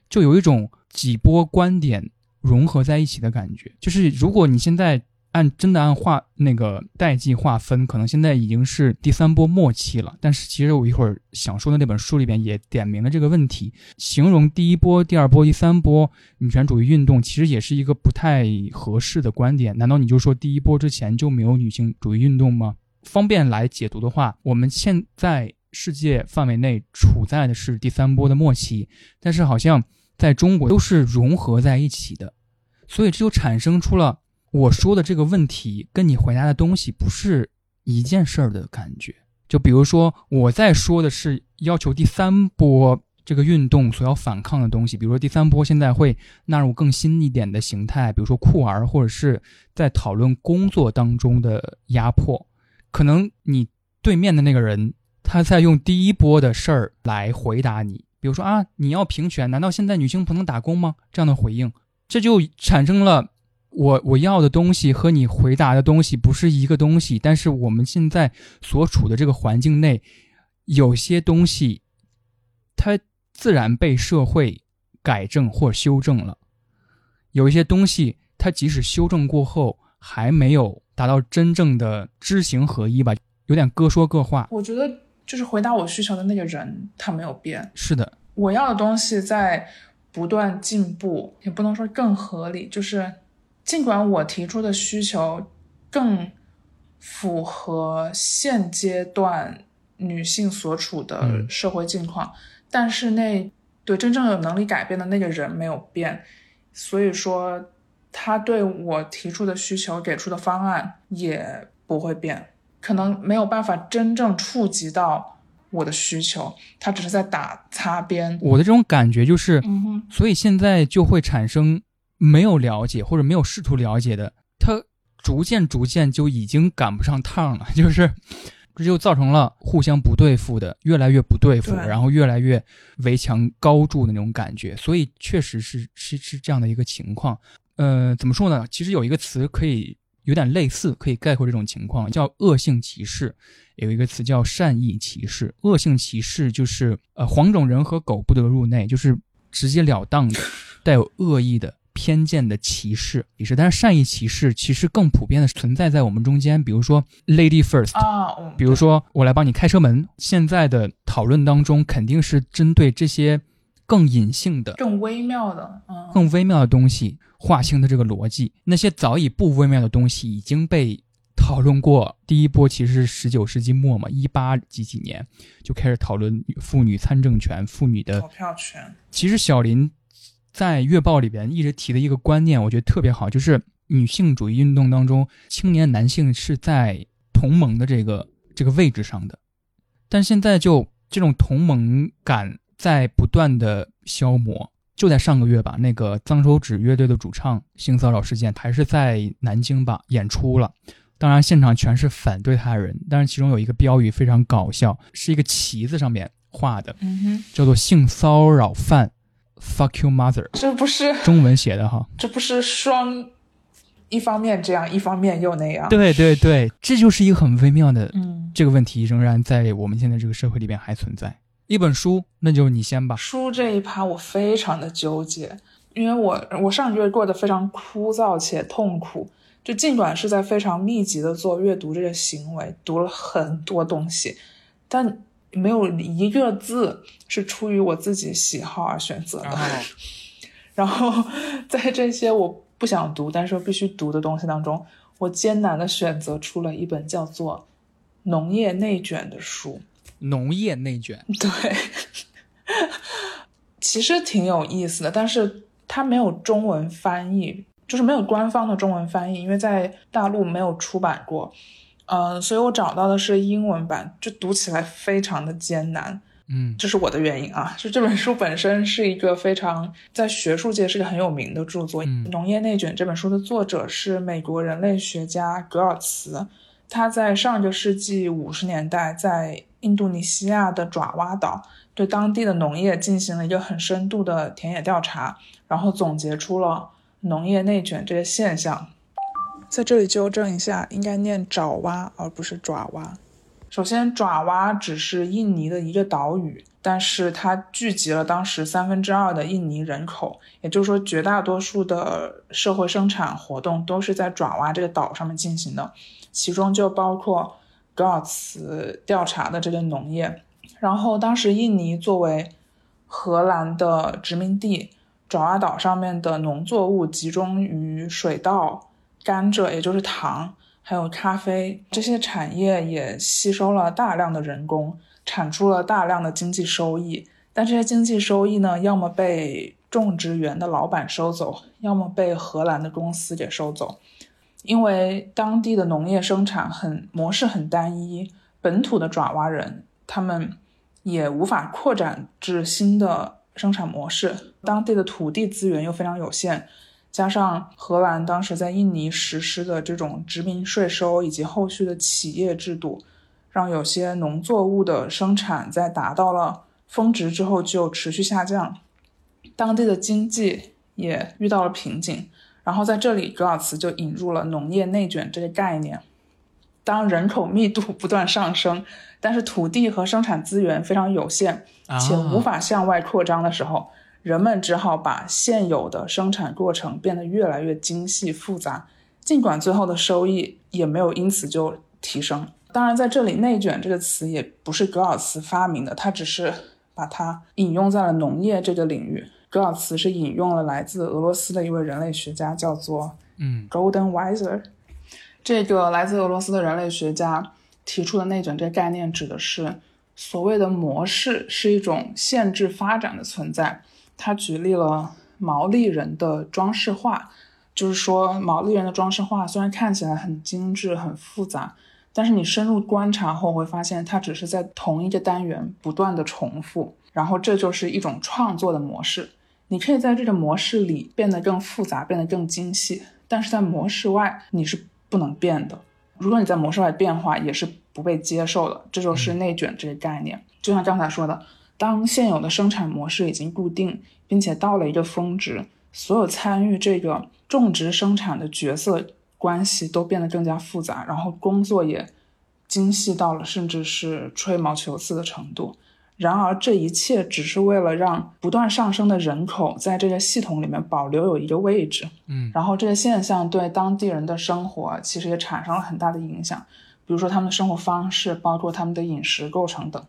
就有一种几波观点融合在一起的感觉。就是如果你现在按真的按划那个代际划分，可能现在已经是第三波末期了。但是其实我一会儿想说的那本书里边也点明了这个问题，形容第一波、第二波、第三波女权主义运动，其实也是一个不太合适的观点。难道你就说第一波之前就没有女性主义运动吗？方便来解读的话，我们现在世界范围内处在的是第三波的末期，但是好像。在中国都是融合在一起的，所以这就产生出了我说的这个问题跟你回答的东西不是一件事儿的感觉。就比如说我在说的是要求第三波这个运动所要反抗的东西，比如说第三波现在会纳入更新一点的形态，比如说酷儿，或者是在讨论工作当中的压迫。可能你对面的那个人他在用第一波的事儿来回答你。比如说啊，你要平权，难道现在女性不能打工吗？这样的回应，这就产生了我我要的东西和你回答的东西不是一个东西。但是我们现在所处的这个环境内，有些东西它自然被社会改正或修正了，有一些东西它即使修正过后，还没有达到真正的知行合一吧，有点各说各话。我觉得。就是回答我需求的那个人，他没有变。是的，我要的东西在不断进步，也不能说更合理。就是尽管我提出的需求更符合现阶段女性所处的社会境况，但是那对真正有能力改变的那个人没有变，所以说他对我提出的需求给出的方案也不会变。可能没有办法真正触及到我的需求，他只是在打擦边。我的这种感觉就是，嗯，所以现在就会产生没有了解或者没有试图了解的，他逐渐逐渐就已经赶不上趟了，就是这就造成了互相不对付的，越来越不对付，然后越来越围墙高筑的那种感觉。所以确实是是是这样的一个情况。呃，怎么说呢？其实有一个词可以。有点类似，可以概括这种情况，叫恶性歧视。有一个词叫善意歧视。恶性歧视就是呃，黄种人和狗不得入内，就是直截了当的带有恶意的偏见的歧视。也是，但是善意歧视其实更普遍的存在在我们中间。比如说 “lady first” 啊，比如说我来帮你开车门。现在的讨论当中肯定是针对这些更隐性的、更微妙的、嗯，更微妙的东西。划清的这个逻辑，那些早已不微妙的东西已经被讨论过。第一波其实是十九世纪末嘛，一八几几年就开始讨论妇女参政权、妇女的投票权。其实小林在《月报》里边一直提的一个观念，我觉得特别好，就是女性主义运动当中，青年男性是在同盟的这个这个位置上的，但现在就这种同盟感在不断的消磨。就在上个月吧，那个脏手指乐队的主唱性骚扰事件还是在南京吧演出了，当然现场全是反对他的人，但是其中有一个标语非常搞笑，是一个旗子上面画的，叫做“性骚扰犯，fuck you mother”，这不是中文写的哈，这不是双一方面这样，一方面又那样。对对对，这就是一个很微妙的嗯，这个问题，仍然在我们现在这个社会里边还存在。一本书，那就你先吧。书这一趴我非常的纠结，因为我我上个月过得非常枯燥且痛苦。就尽管是在非常密集的做阅读这个行为，读了很多东西，但没有一个字是出于我自己喜好而选择的。然后 在这些我不想读，但是又必须读的东西当中，我艰难的选择出了一本叫做《农业内卷》的书。农业内卷，对，其实挺有意思的，但是它没有中文翻译，就是没有官方的中文翻译，因为在大陆没有出版过，嗯、所以我找到的是英文版，就读起来非常的艰难。嗯这是我的原因啊，就这本书本身是一个非常在学术界是个很有名的著作。嗯农业内卷》这本书的作者是美国人类学家格尔茨，他在上个世纪五十年代在印度尼西亚的爪哇岛对当地的农业进行了一个很深度的田野调查，然后总结出了农业内卷这个现象。在这里纠正一下，应该念爪哇而不是爪哇。首先，爪哇只是印尼的一个岛屿，但是它聚集了当时三分之二的印尼人口，也就是说，绝大多数的社会生产活动都是在爪哇这个岛上面进行的，其中就包括格尔茨调查的这个农业。然后，当时印尼作为荷兰的殖民地，爪哇岛上面的农作物集中于水稻、甘蔗，也就是糖。还有咖啡这些产业也吸收了大量的人工，产出了大量的经济收益。但这些经济收益呢，要么被种植园的老板收走，要么被荷兰的公司给收走。因为当地的农业生产很模式很单一，本土的爪哇人他们也无法扩展至新的生产模式，当地的土地资源又非常有限。加上荷兰当时在印尼实施的这种殖民税收以及后续的企业制度，让有些农作物的生产在达到了峰值之后就持续下降，当地的经济也遇到了瓶颈。然后在这里，格尔茨就引入了农业内卷这个概念。当人口密度不断上升，但是土地和生产资源非常有限，且无法向外扩张的时候，人们只好把现有的生产过程变得越来越精细复杂，尽管最后的收益也没有因此就提升。当然，在这里“内卷”这个词也不是格尔茨发明的，他只是把它引用在了农业这个领域。格尔茨是引用了来自俄罗斯的一位人类学家，叫做嗯 Golden Weiser。这个来自俄罗斯的人类学家提出的内卷这个概念，指的是所谓的模式是一种限制发展的存在。他举例了毛利人的装饰画，就是说毛利人的装饰画虽然看起来很精致、很复杂，但是你深入观察后会发现，它只是在同一个单元不断的重复，然后这就是一种创作的模式。你可以在这个模式里变得更复杂，变得更精细，但是在模式外你是不能变的。如果你在模式外变化，也是不被接受的。这就是内卷这个概念。就像刚才说的，当现有的生产模式已经固定，并且到了一个峰值，所有参与这个种植生产的角色关系都变得更加复杂，然后工作也精细到了甚至是吹毛求疵的程度。然而，这一切只是为了让不断上升的人口在这个系统里面保留有一个位置。嗯，然后这个现象对当地人的生活其实也产生了很大的影响，比如说他们的生活方式，包括他们的饮食构成等。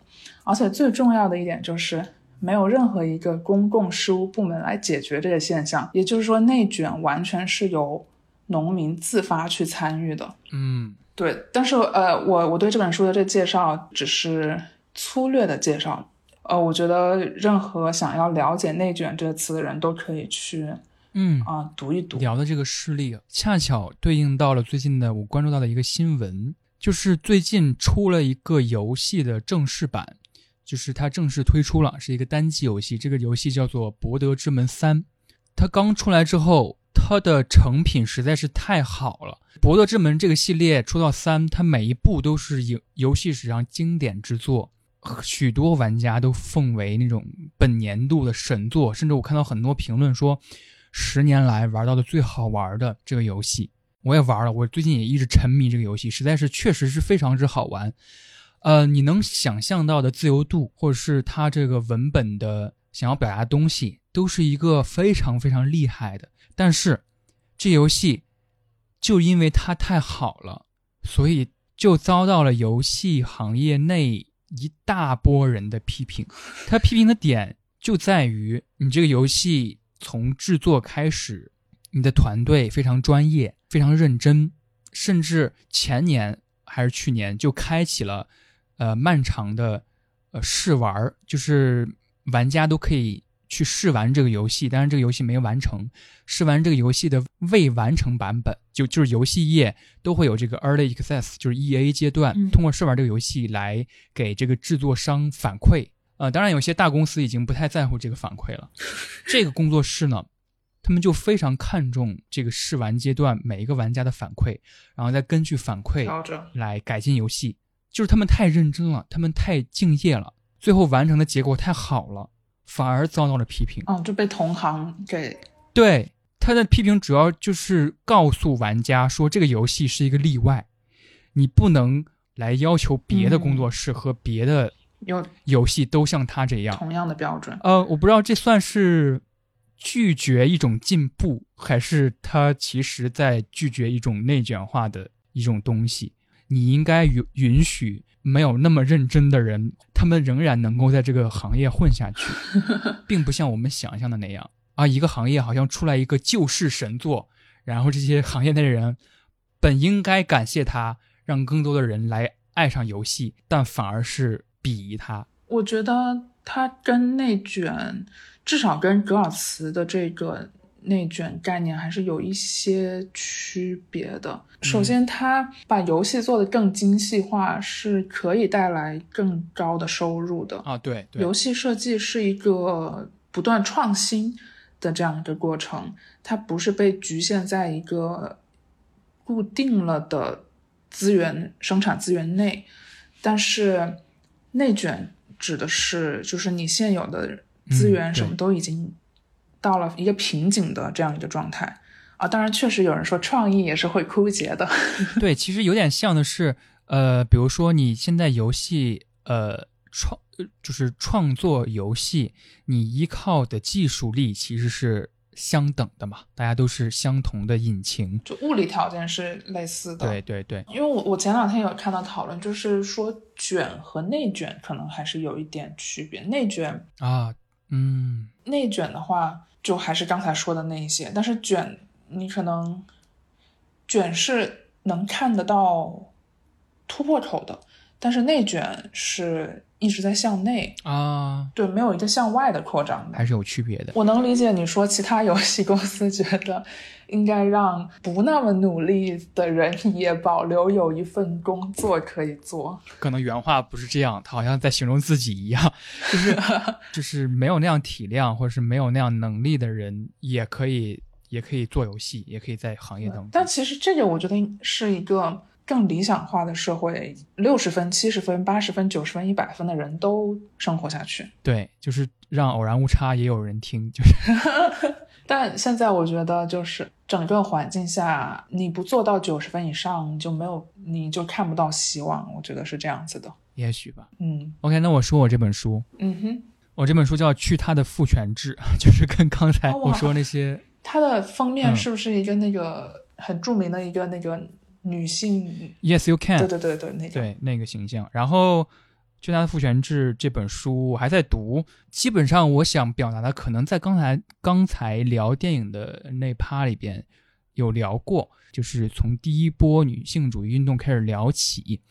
而且最重要的一点就是，没有任何一个公共事务部门来解决这个现象，也就是说，内卷完全是由农民自发去参与的。嗯对，但是呃，我我对这本书的这介绍只是粗略的介绍，呃，我觉得任何想要了解“内卷”这个词的人都可以去嗯，啊、读一读。聊的这个事例，恰巧对应到了最近的我关注到的一个新闻，就是最近出了一个游戏的正式版，就是它正式推出了，是一个单机游戏。这个游戏叫做《博德之门三》，它刚出来之后，它的成品实在是太好了。《博德之门》这个系列出到三，它每一部都是游游戏史上经典之作，许多玩家都奉为那种本年度的神作，甚至我看到很多评论说，十年来玩到的最好玩的这个游戏。我也玩了，我最近也一直沉迷这个游戏，实在是确实是非常之好玩。呃，你能想象到的自由度，或者是它这个文本的想要表达的东西，都是一个非常非常厉害的。但是，这游戏就因为它太好了，所以就遭到了游戏行业内一大波人的批评。他批评的点就在于你这个游戏从制作开始，你的团队非常专业、非常认真，甚至前年还是去年就开启了。呃，漫长的呃试玩，就是玩家都可以去试玩这个游戏，但是这个游戏没完成。试玩这个游戏的未完成版本，就就是游戏业都会有这个 early access，就是 E A 阶段，通过试玩这个游戏来给这个制作商反馈。呃，当然有些大公司已经不太在乎这个反馈了。这个工作室呢，他们就非常看重这个试玩阶段每一个玩家的反馈，然后再根据反馈来改进游戏。就是他们太认真了，他们太敬业了，最后完成的结果太好了，反而遭到了批评。哦，就被同行给对他的批评主要就是告诉玩家说这个游戏是一个例外，你不能来要求别的工作室和别的游游戏都像他这样同样的标准。呃，我不知道这算是拒绝一种进步，还是他其实在拒绝一种内卷化的一种东西。你应该允允许没有那么认真的人，他们仍然能够在这个行业混下去，并不像我们想象的那样啊！一个行业好像出来一个救世神作，然后这些行业内的人本应该感谢他，让更多的人来爱上游戏，但反而是鄙夷他。我觉得他跟内卷，至少跟格尔茨的这个。内卷概念还是有一些区别的。首先，它把游戏做得更精细化，是可以带来更高的收入的啊。对，游戏设计是一个不断创新的这样一个过程，它不是被局限在一个固定了的资源生产资源内。但是，内卷指的是就是你现有的资源什么都已经。到了一个瓶颈的这样一个状态啊，当然确实有人说创意也是会枯竭的。对，其实有点像的是，呃，比如说你现在游戏，呃，创就是创作游戏，你依靠的技术力其实是相等的嘛，大家都是相同的引擎，就物理条件是类似的。对对对，因为我我前两天有看到讨论，就是说卷和内卷可能还是有一点区别。内卷啊，嗯，内卷的话。就还是刚才说的那一些，但是卷你可能卷是能看得到突破口的，但是内卷是一直在向内啊，对，没有一个向外的扩张，还是有区别的。我能理解你说其他游戏公司觉得应该让不那么努力的人也保留有一份工作可以做，可能原话不是这样，他好像在形容自己一样，就是 就是没有那样体量或者是没有那样能力的人也可以也可以做游戏，也可以在行业当中。但其实这个我觉得是一个。更理想化的社会，六十分、七十分、八十分、九十分、一百分的人都生活下去。对，就是让偶然误差也有人听，就是。但现在我觉得，就是整个环境下，你不做到九十分以上，你就没有，你就看不到希望。我觉得是这样子的。也许吧。嗯。OK，那我说我这本书。嗯哼。我这本书叫《去他的父权制》，就是跟刚才我说那些。它的封面是不是一个那个很著名的一个那个？女性，Yes you can，对对对对，那个对那个形象。然后《巨大的父权制》这本书我还在读，基本上我想表达的可能在刚才刚才聊电影的那趴里边有聊过，就是从第一波女性主义运动开始聊起，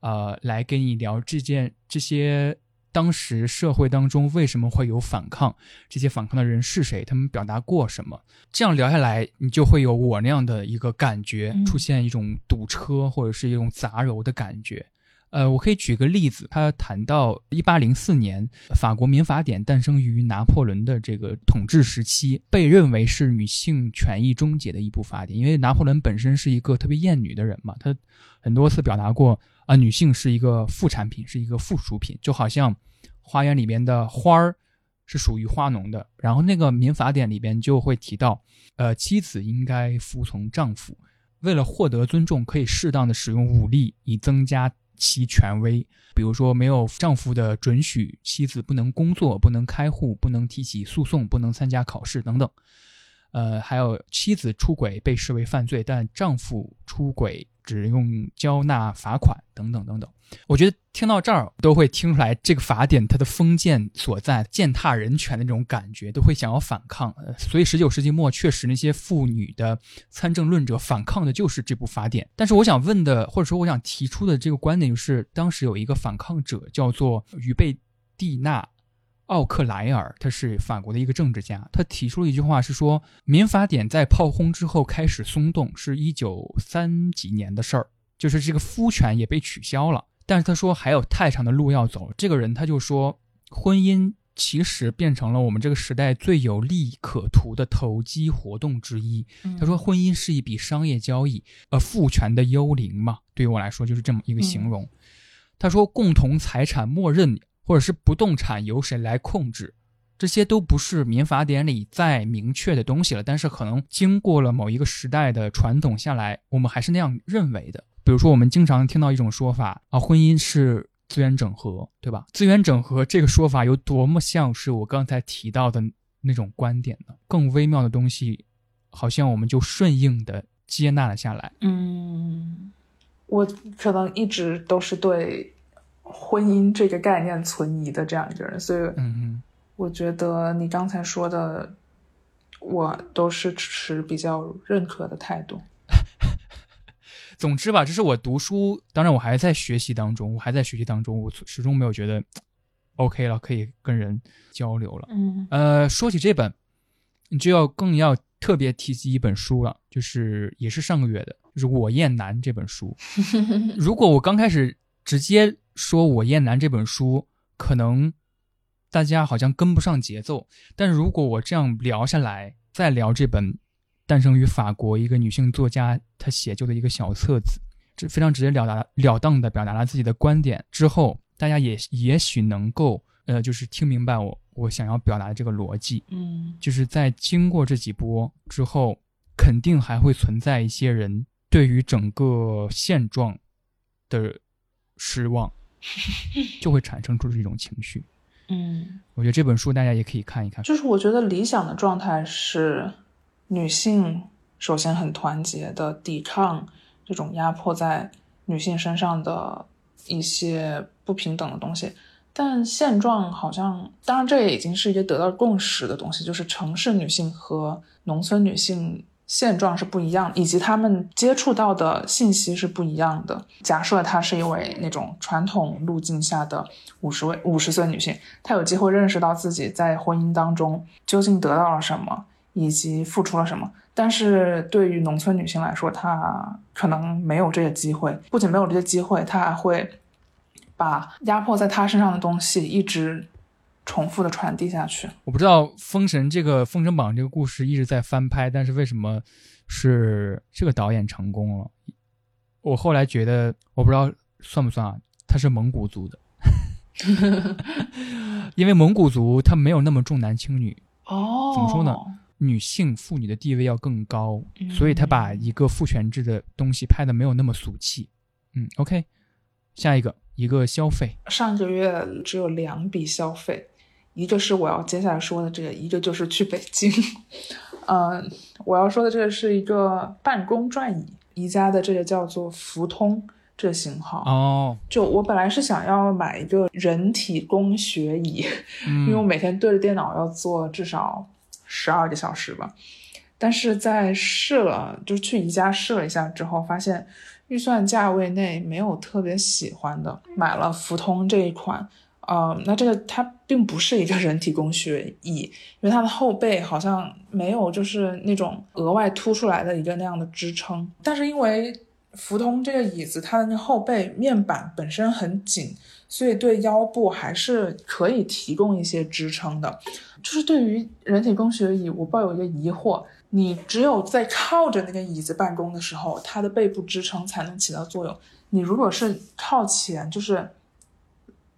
呃，来跟你聊这件这些。当时社会当中为什么会有反抗？这些反抗的人是谁？他们表达过什么？这样聊下来，你就会有我那样的一个感觉，出现一种堵车或者是一种杂糅的感觉。呃，我可以举个例子，他谈到一八零四年，法国民法典诞生于拿破仑的这个统治时期，被认为是女性权益终结的一部法典，因为拿破仑本身是一个特别厌女的人嘛，他很多次表达过。啊，女性是一个副产品，是一个附属品，就好像花园里边的花儿是属于花农的。然后那个民法典里边就会提到，呃，妻子应该服从丈夫，为了获得尊重，可以适当的使用武力以增加其权威。比如说，没有丈夫的准许，妻子不能工作、不能开户、不能提起诉讼、不能参加考试等等。呃，还有妻子出轨被视为犯罪，但丈夫出轨只用交纳罚款等等等等。我觉得听到这儿都会听出来这个法典它的封建所在，践踏人权的那种感觉，都会想要反抗。所以十九世纪末确实那些妇女的参政论者反抗的就是这部法典。但是我想问的，或者说我想提出的这个观点就是，当时有一个反抗者叫做于贝蒂娜。奥克莱尔，他是法国的一个政治家，他提出了一句话，是说民法典在炮轰之后开始松动，是一九三几年的事儿，就是这个夫权也被取消了。但是他说还有太长的路要走。这个人他就说，婚姻其实变成了我们这个时代最有利可图的投机活动之一。他说，婚姻是一笔商业交易，呃，父权的幽灵嘛，对于我来说就是这么一个形容。他说，共同财产默认或者是不动产由谁来控制，这些都不是民法典里再明确的东西了。但是可能经过了某一个时代的传统下来，我们还是那样认为的。比如说，我们经常听到一种说法啊，婚姻是资源整合，对吧？资源整合这个说法有多么像是我刚才提到的那种观点呢？更微妙的东西，好像我们就顺应的接纳了下来。嗯，我可能一直都是对婚姻这个概念存疑的这样一个人，所以嗯嗯我觉得你刚才说的，我都是持比较认可的态度。总之吧，这是我读书，当然我还在学习当中，我还在学习当中，我始终没有觉得 OK 了，可以跟人交流了。嗯呃，说起这本，你就要更要特别提及一本书了，就是也是上个月的，就是《我厌男》这本书。如果我刚开始直接说我厌男这本书，可能大家好像跟不上节奏。但是如果我这样聊下来，再聊这本诞生于法国一个女性作家她写就的一个小册子，这非常直截了达了当的表达了自己的观点之后，大家也也许能够呃，就是听明白我我想要表达的这个逻辑。嗯就是在经过这几波之后，肯定还会存在一些人对于整个现状的失望，就会产生出这种情绪。嗯，我觉得这本书大家也可以看一看。就是我觉得理想的状态是女性首先很团结的抵抗这种压迫在女性身上的一些不平等的东西。但现状好像，当然这也已经是一个得到共识的东西，就是城市女性和农村女性现状是不一样，以及她们接触到的信息是不一样的。假设她是一位那种传统路径下的五十位五十岁女性，她有机会认识到自己在婚姻当中究竟得到了什么，以及付出了什么。但是对于农村女性来说，她可能没有这个机会，不仅没有这些机会，她还会把压迫在她身上的东西一直重复的传递下去。我不知道《封神》这个《封神榜》这个故事一直在翻拍，但是为什么是这个导演成功了？我后来觉得，我不知道算不算啊，他是蒙古族的，因为蒙古族他没有那么重男轻女，哦怎么说呢？女性妇女的地位要更高，嗯所以他把一个父权制的东西拍的没有那么俗气。嗯，OK，下一个一个消费，上个月只有两笔消费，一个是我要接下来说的这个，一个就是去北京。嗯，我要说的这个是一个办公转椅，宜家的这个叫做福通这个型号。哦，就我本来是想要买一个人体工学椅，因为我嗯，每天对着电脑要做至少十二个小时吧。但是在试了，就是去宜家试了一下之后，发现预算价位内没有特别喜欢的，买了福通这一款。呃，那这个它并不是一个人体工学椅，因为它的后背好像没有就是那种额外凸出来的一个那样的支撑。但是因为福通这个椅子，它的那后背面板本身很紧，所以对腰部还是可以提供一些支撑的。就是对于人体工学椅，我抱有一个疑惑：你只有在靠着那个椅子办公的时候，它的背部支撑才能起到作用。你如果是靠前，就是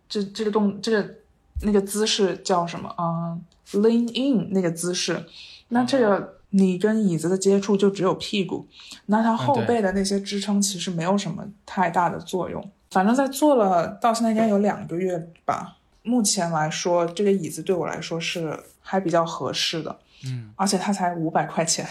这这个动这个那个姿势叫什么？嗯、l e a n in 那个姿势，那这个你跟椅子的接触就只有屁股，那它后背的那些支撑其实没有什么太大的作用。反正在坐了到现在应该有两个月吧，目前来说这个椅子对我来说是还比较合适的，嗯，而且它才五百块钱，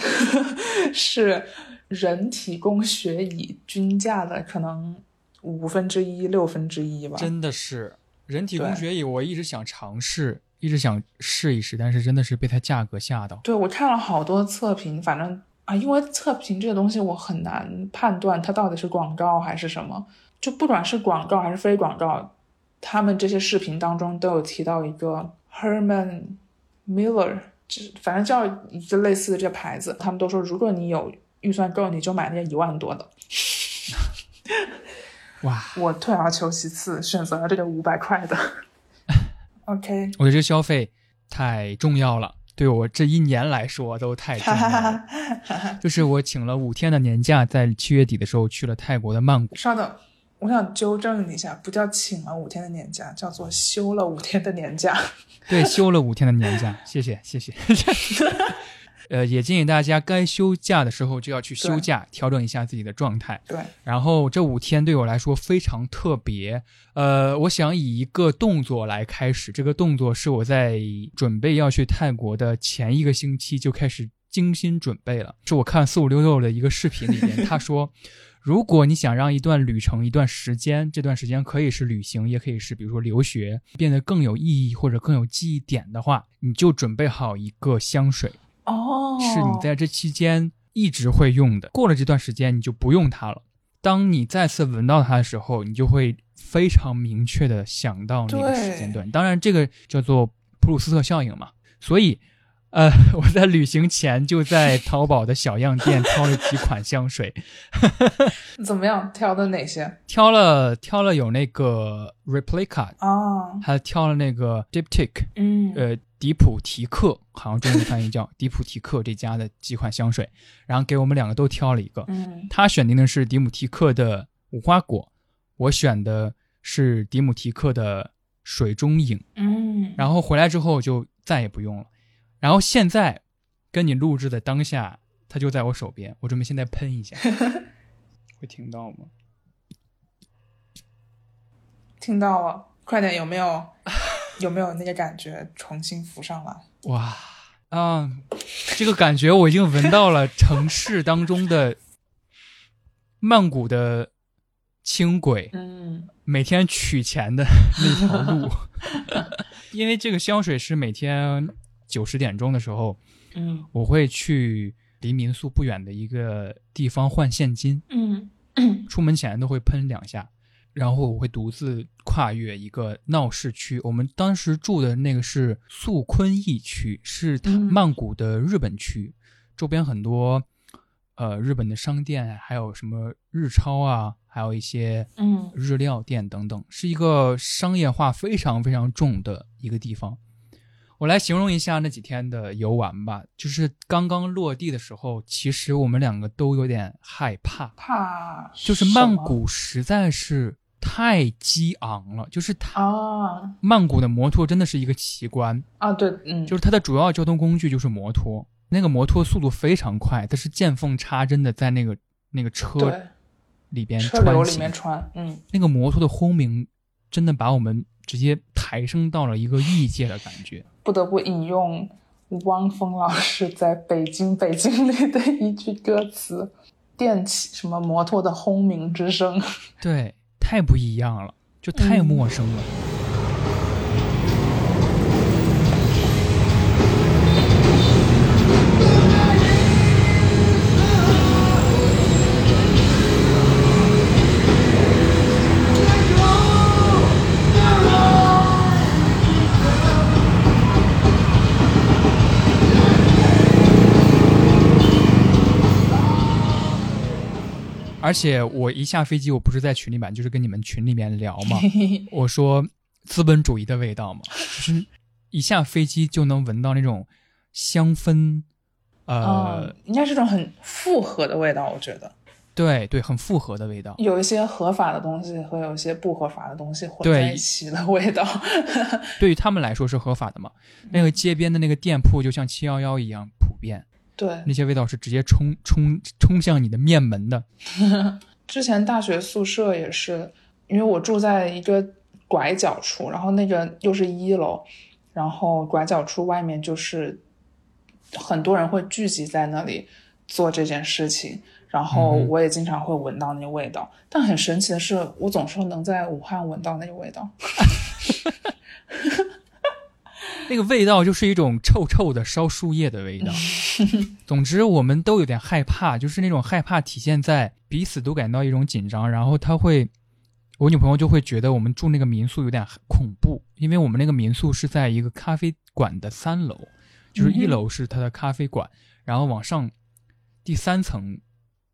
是人体工学椅均价的可能五分之一、六分之一吧。真的是人体工学椅，我一直想尝试，一直想试一试，但是真的是被它价格吓到。对我看了好多测评，反正啊，因为测评这个东西我很难判断它到底是广告还是什么。就不管是广告还是非广告，他们这些视频当中都有提到一个 Herman Miller，就是反正叫一个类似的这个牌子，他们都说如果你有预算够，你就买那个一万多的。哇，我退而求其次，选择了这个五百块的。OK，我觉得这个消费太重要了，对我这一年来说都太重要了。哈哈。就是我请了五天的年假，在七月底的时候去了泰国的曼谷。稍等，我想纠正你一下，不叫请了五天的年假，叫做休了五天的年假。对，休了五天的年假，谢谢谢谢。呃，也建议大家该休假的时候就要去休假，调整一下自己的状态。对，然后这五天对我来说非常特别，呃，我想以一个动作来开始。这个动作是我在准备要去泰国的前一个星期就开始精心准备了。是我看四五六六的一个视频里面，他说，如果你想让一段旅程、一段时间，这段时间可以是旅行，也可以是比如说留学，变得更有意义或者更有记忆点的话，你就准备好一个香水。哦，是你在这期间一直会用的，过了这段时间你就不用它了。当你再次闻到它的时候，你就会非常明确的想到那个时间段。当然，这个叫做普鲁斯特效应嘛。所以，呃，我在旅行前就在淘宝的小样店挑了几款香水，怎么样？挑的哪些 挑了挑了有那个 Replica，啊？还挑了那个 Diptyque，嗯，呃，迪普提克，好像中文翻译叫 迪普提克这家的几款香水，然后给我们两个都挑了一个。嗯他选定的是迪姆提克的无花果，我选的是迪姆提克的水中影。嗯，然后回来之后就再也不用了。然后现在跟你录制的当下，它就在我手边，我准备现在喷一下，会听到吗？听到了，快点，有没有有没有那个感觉重新浮上来？哇啊，这个感觉我已经闻到了城市当中的曼谷的轻轨，嗯。每天取钱的 那条路，因为这个香水是每天九十点钟的时候，嗯。我会去离民宿不远的一个地方换现金，嗯。出门前都会喷两下，然后我会独自跨越一个闹市区。我们当时住的那个是素坤驿区，是曼谷的日本区，周边很多呃日本的商店，还有什么日超啊，还有一些嗯日料店等等，是一个商业化非常非常重的一个地方。我来形容一下那几天的游玩吧，就是刚刚落地的时候，其实我们两个都有点害怕，怕就是曼谷实在是太激昂了，就是它啊曼谷的摩托真的是一个奇观，啊，对，嗯，就是它的主要交通工具就是摩托，那个摩托速度非常快，它是见缝插针的在那个那个车，里边车流里面穿，嗯，那个摩托的轰鸣，真的把我们直接抬升到了一个异界的感觉。不得不引用汪峰老师在《北京北京》里的一句歌词：“电起什么摩托的轰鸣之声。对，太不一样了，就太嗯陌生了。而且我一下飞机，我不是在群里面，就是跟你们群里面聊嘛。我说资本主义的味道嘛，就是一下飞机就能闻到那种香氛，呃，嗯，应该是种很复合的味道，我觉得对对，很复合的味道。有一些合法的东西和有一些不合法的东西混在一起的味道。对于他们来说是合法的嘛。那个街边的那个店铺就像七幺幺一样普遍，对，那些味道是直接冲冲冲向你的面门的。之前大学宿舍也是，因为我住在一个拐角处，然后那个又是一楼，然后拐角处外面就是很多人会聚集在那里做这件事情，然后我也经常会闻到那个味道。但很神奇的是，我总是能在武汉闻到那个味道。那个味道就是一种臭臭的烧树叶的味道。总之，我们都有点害怕，就是那种害怕体现在彼此都感到一种紧张，然后他会，我女朋友就会觉得我们住那个民宿有点恐怖，因为我们那个民宿是在一个咖啡馆的三楼，就是一楼是它的咖啡馆，然后往上第三层，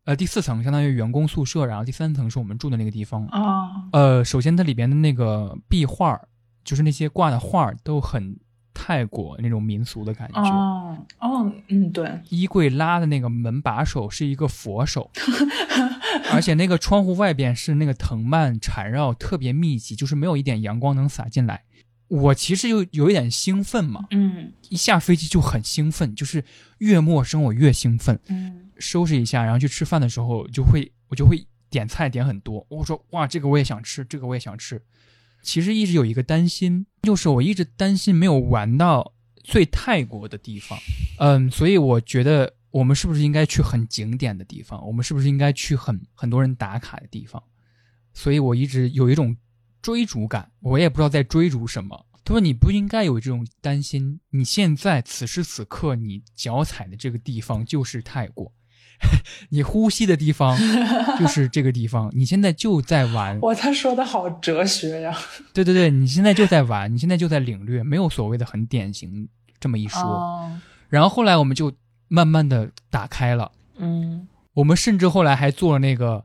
呃，第四层相当于员工宿舍，然后第三层是我们住的那个地方。啊，呃，首先它里边的那个壁画，就是那些挂的画都很。泰国那种民俗的感觉。哦哦，嗯，对，衣柜拉的那个门把手是一个佛手，而且那个窗户外边是那个藤蔓缠绕，特别密集，就是没有一点阳光能洒进来。我其实就有一点兴奋嘛，嗯，一下飞机就很兴奋，就是越陌生我越兴奋，嗯，收拾一下，然后去吃饭的时候就会我就会点菜点很多，我说哇，这个我也想吃，这个我也想吃。其实一直有一个担心，就是我一直担心没有玩到最泰国的地方，嗯，所以我觉得我们是不是应该去很景点的地方？我们是不是应该去很很多人打卡的地方？所以我一直有一种追逐感，我也不知道在追逐什么。他说你不应该有这种担心，你现在此时此刻你脚踩的这个地方就是泰国。你呼吸的地方 就是这个地方，你现在就在玩。哇，他说的好哲学呀！对对对，你现在就在玩，你现在就在领略，没有所谓的很典型这么一说。哦、然后后来我们就慢慢的打开了，嗯，我们甚至后来还坐了那个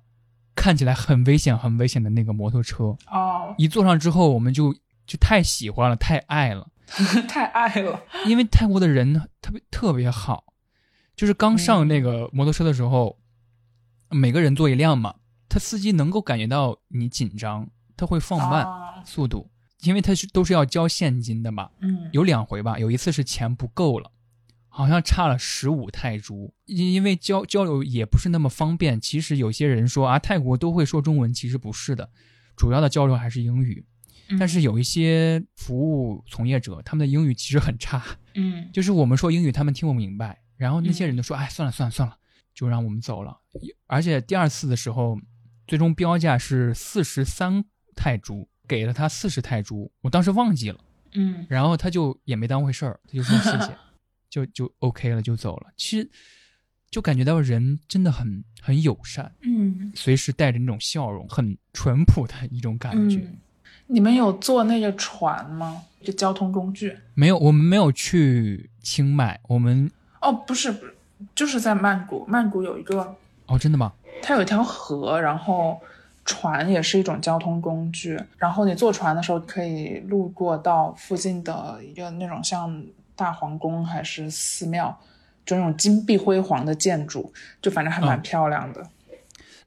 看起来很危险、很危险的那个摩托车。哦，一坐上之后，我们就就太喜欢了，太爱了，太爱了，因为泰国的人特别特别好。就是刚上那个摩托车的时候，每个人坐一辆嘛，他司机能够感觉到你紧张，他会放慢速度，因为他是都是要交现金的嘛。嗯，有两回吧，有一次是钱不够了，好像差了十五泰铢，因因为交交流也不是那么方便。其实有些人说啊，泰国都会说中文，其实不是的，主要的交流还是英语。但是有一些服务从业者，他们的英语其实很差。嗯，就是我们说英语，他们听不明白。然后那些人都说：“哎，算了算了算了，就让我们走了。”而且第二次的时候，最终标价是四十三泰铢，给了他四十泰铢，我当时忘记了。嗯，然后他就也没当回事儿，他就说谢谢，就就 OK 了，就走了。其实就感觉到人真的很很友善，嗯，随时带着那种笑容，很淳朴的一种感觉。你们有坐那个船吗？就交通工具？没有，我们没有去清迈，我们。哦，不是，不是，就是在曼谷。曼谷有一个哦，真的吗？它有一条河，然后船也是一种交通工具。然后你坐船的时候，可以路过到附近的一个那种像大皇宫还是寺庙，就那种金碧辉煌的建筑，就反正还蛮漂亮的。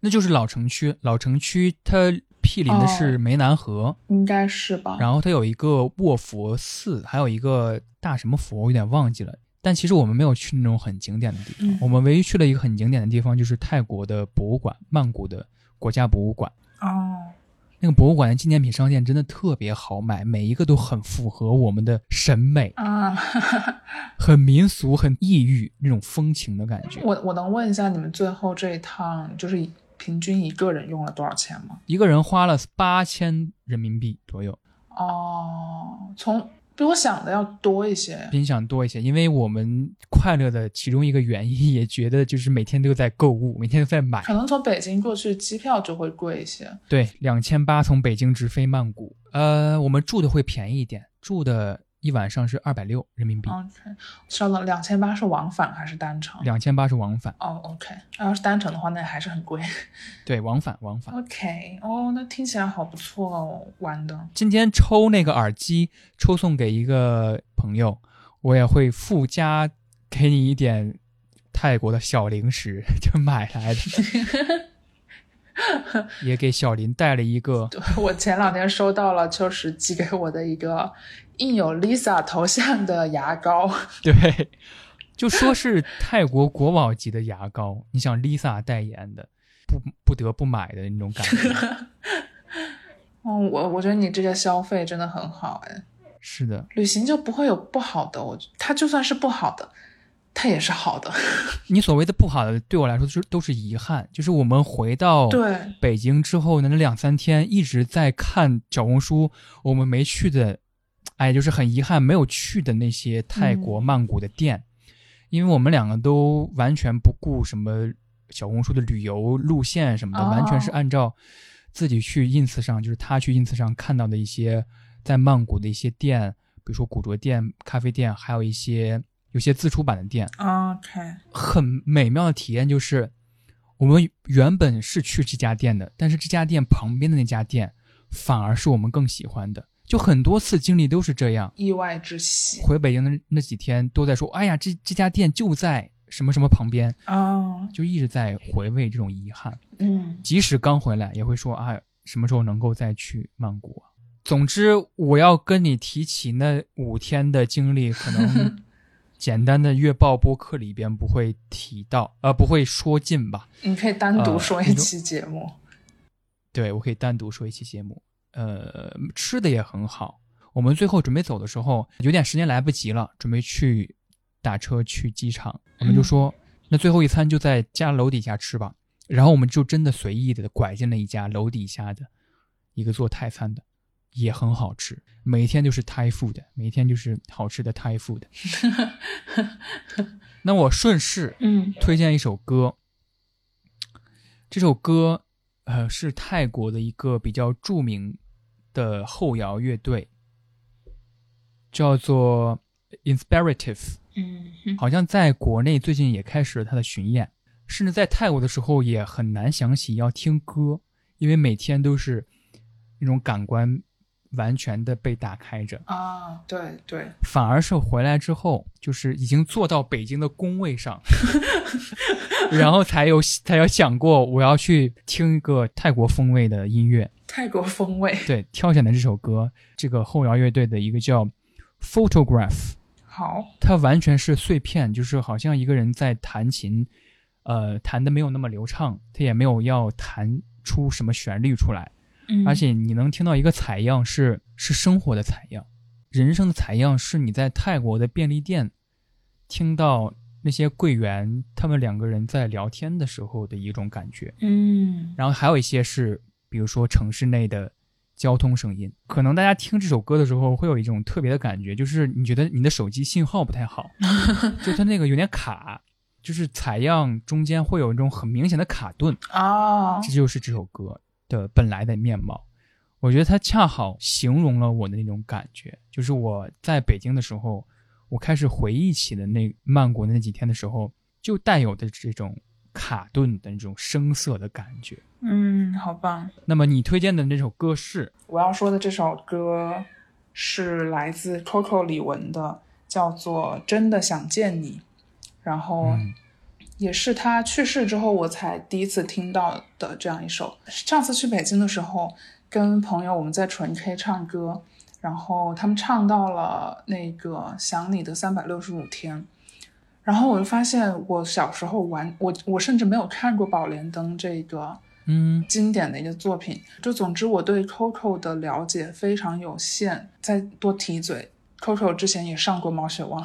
那就是老城区，老城区它毗邻的是湄南河，应该是吧？然后它有一个卧佛寺，还有一个大什么佛，我有点忘记了。但其实我们没有去那种很景点的地方，我们唯一去了一个很景点的地方，就是泰国的博物馆，曼谷的国家博物馆。哦，那个博物馆的纪念品商店真的特别好买，每一个都很符合我们的审美啊 很民俗、很异域那种风情的感觉。我我能问一下，你们最后这一趟就是平均一个人用了多少钱吗？一个人花了八千人民币左右。哦，从。比我想的要多一些，比你想多一些，因为我们快乐的其中一个原因，也觉得就是每天都在购物，每天都在买。可能从北京过去机票就会贵一些。对，两千八从北京直飞曼谷。呃，我们住的会便宜一点，住的。一晚上是二百六人民币。OK，稍等，两千八是往返还是单程？两千八是往返。哦，OK，要是单程的话，那还是很贵。对，往返往返。OK，哦，那听起来好不错哦，玩的。今天抽那个耳机，抽送给一个朋友，我也会附加给你一点泰国的小零食，就买来的。也给小林带了一个。对我前两天收到了秋实寄给我的一个印有 Lisa 头像的牙膏。对，就说是泰国国宝级的牙膏，你想 Lisa 代言的，不不得不买的那种感觉。哦，我我觉得你这个消费真的很好哎。是的，旅行就不会有不好的，我它就算是不好的，它也是好的。你所谓的不好的，对我来说就是都是遗憾。就是我们回到北京之后呢，那两三天一直在看小红书，我们没去的，哎，就是很遗憾没有去的那些泰国嗯曼谷的店，因为我们两个都完全不顾什么小红书的旅游路线什么的，哦完全是按照自己去 ins 上，就是他去 ins 上看到的一些在曼谷的一些店，比如说古着店、咖啡店，还有一些有些自出版的店，，OK，很美妙的体验就是，我们原本是去这家店的，但是这家店旁边的那家店反而是我们更喜欢的。就很多次经历都是这样，意外之喜。回北京的那几天都在说，哎呀，这这家店就在什么什么旁边，啊，就一直在回味这种遗憾。嗯。即使刚回来，也会说啊，什么时候能够再去曼谷啊？总之，我要跟你提起那五天的经历，可能 简单的月报播客里边不会提到，呃，不会说尽吧？你可以单独呃说一期节目。对，我可以单独说一期节目。呃，吃的也很好。我们最后准备走的时候，有点时间来不及了，准备去打车去机场，我们就说，那最后一餐就在家楼底下吃吧。然后我们就真的随意的拐进了一家楼底下的一个做泰餐的，也很好吃。每天就是 Thai food，每天就是好吃的 Thai food。那我顺势嗯推荐一首歌，这首歌呃是泰国的一个比较著名的后摇乐队，叫做 Inspirative，嗯好像在国内最近也开始了它的巡演，甚至在泰国的时候也很难想起要听歌，因为每天都是那种感官完全的被打开着。啊，对对，反而是回来之后，就是已经坐到北京的工位上，然后才有才有想过我要去听一个泰国风味的音乐。泰国风味。对，挑选的这首歌，这个后摇乐队的一个叫 Photograph，好，它完全是碎片，就是好像一个人在弹琴，呃，弹的没有那么流畅，他也没有要弹出什么旋律出来，嗯而且你能听到一个采样是是生活的采样，人生的采样是你在泰国的便利店听到那些柜员他们两个人在聊天的时候的一种感觉，嗯然后还有一些是比如说城市内的交通声音，可能大家听这首歌的时候会有一种特别的感觉，就是你觉得你的手机信号不太好，就它那个有点卡。就是采样中间会有一种很明显的卡顿，啊，这就是这首歌的本来的面貌。我觉得它恰好形容了我的那种感觉，就是我在北京的时候，我开始回忆起的那曼谷的那几天的时候，就带有的这种卡顿的那种声色的感觉。嗯，好棒。那么你推荐的那首歌是？我要说的这首歌是来自 Coco 李玟的，叫做《真的想见你》，然后嗯也是他去世之后我才第一次听到的这样一首。上次去北京的时候，跟朋友我们在纯 K 唱歌，然后他们唱到了那个《想你的三百六十五天》。然后我就发现，我小时候玩我我甚至没有看过《宝莲灯》这个嗯经典的一个作品。就总之，我对 Coco 的了解非常有限。再多提一嘴，Coco 之前也上过《毛血旺》。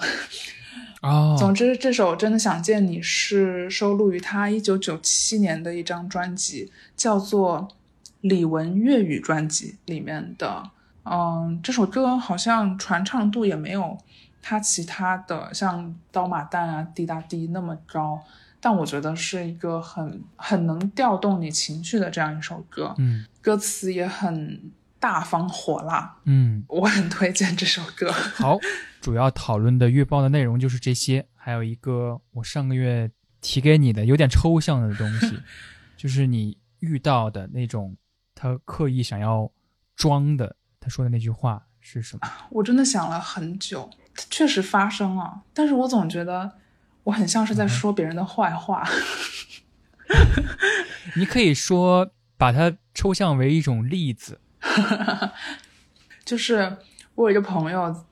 哦，总之，这首《真的想见你》是收录于他一九九七年的一张专辑，叫做《李玟粤语专辑》里面的。嗯，这首歌好像传唱度也没有他其他的像《刀马旦》啊、《滴答滴》那么高，但我觉得是一个很很能调动你情绪的这样一首歌，嗯。歌词也很大方火辣，嗯，我很推荐这首歌。好，主要讨论的月报的内容就是这些，还有一个我上个月提给你的有点抽象的东西，就是你遇到的那种他刻意想要装的，他说的那句话是什么？我真的想了很久，它确实发生了，但是我总觉得我很像是在说别人的坏话。你可以说把它抽象为一种例子。就是我有一个朋友，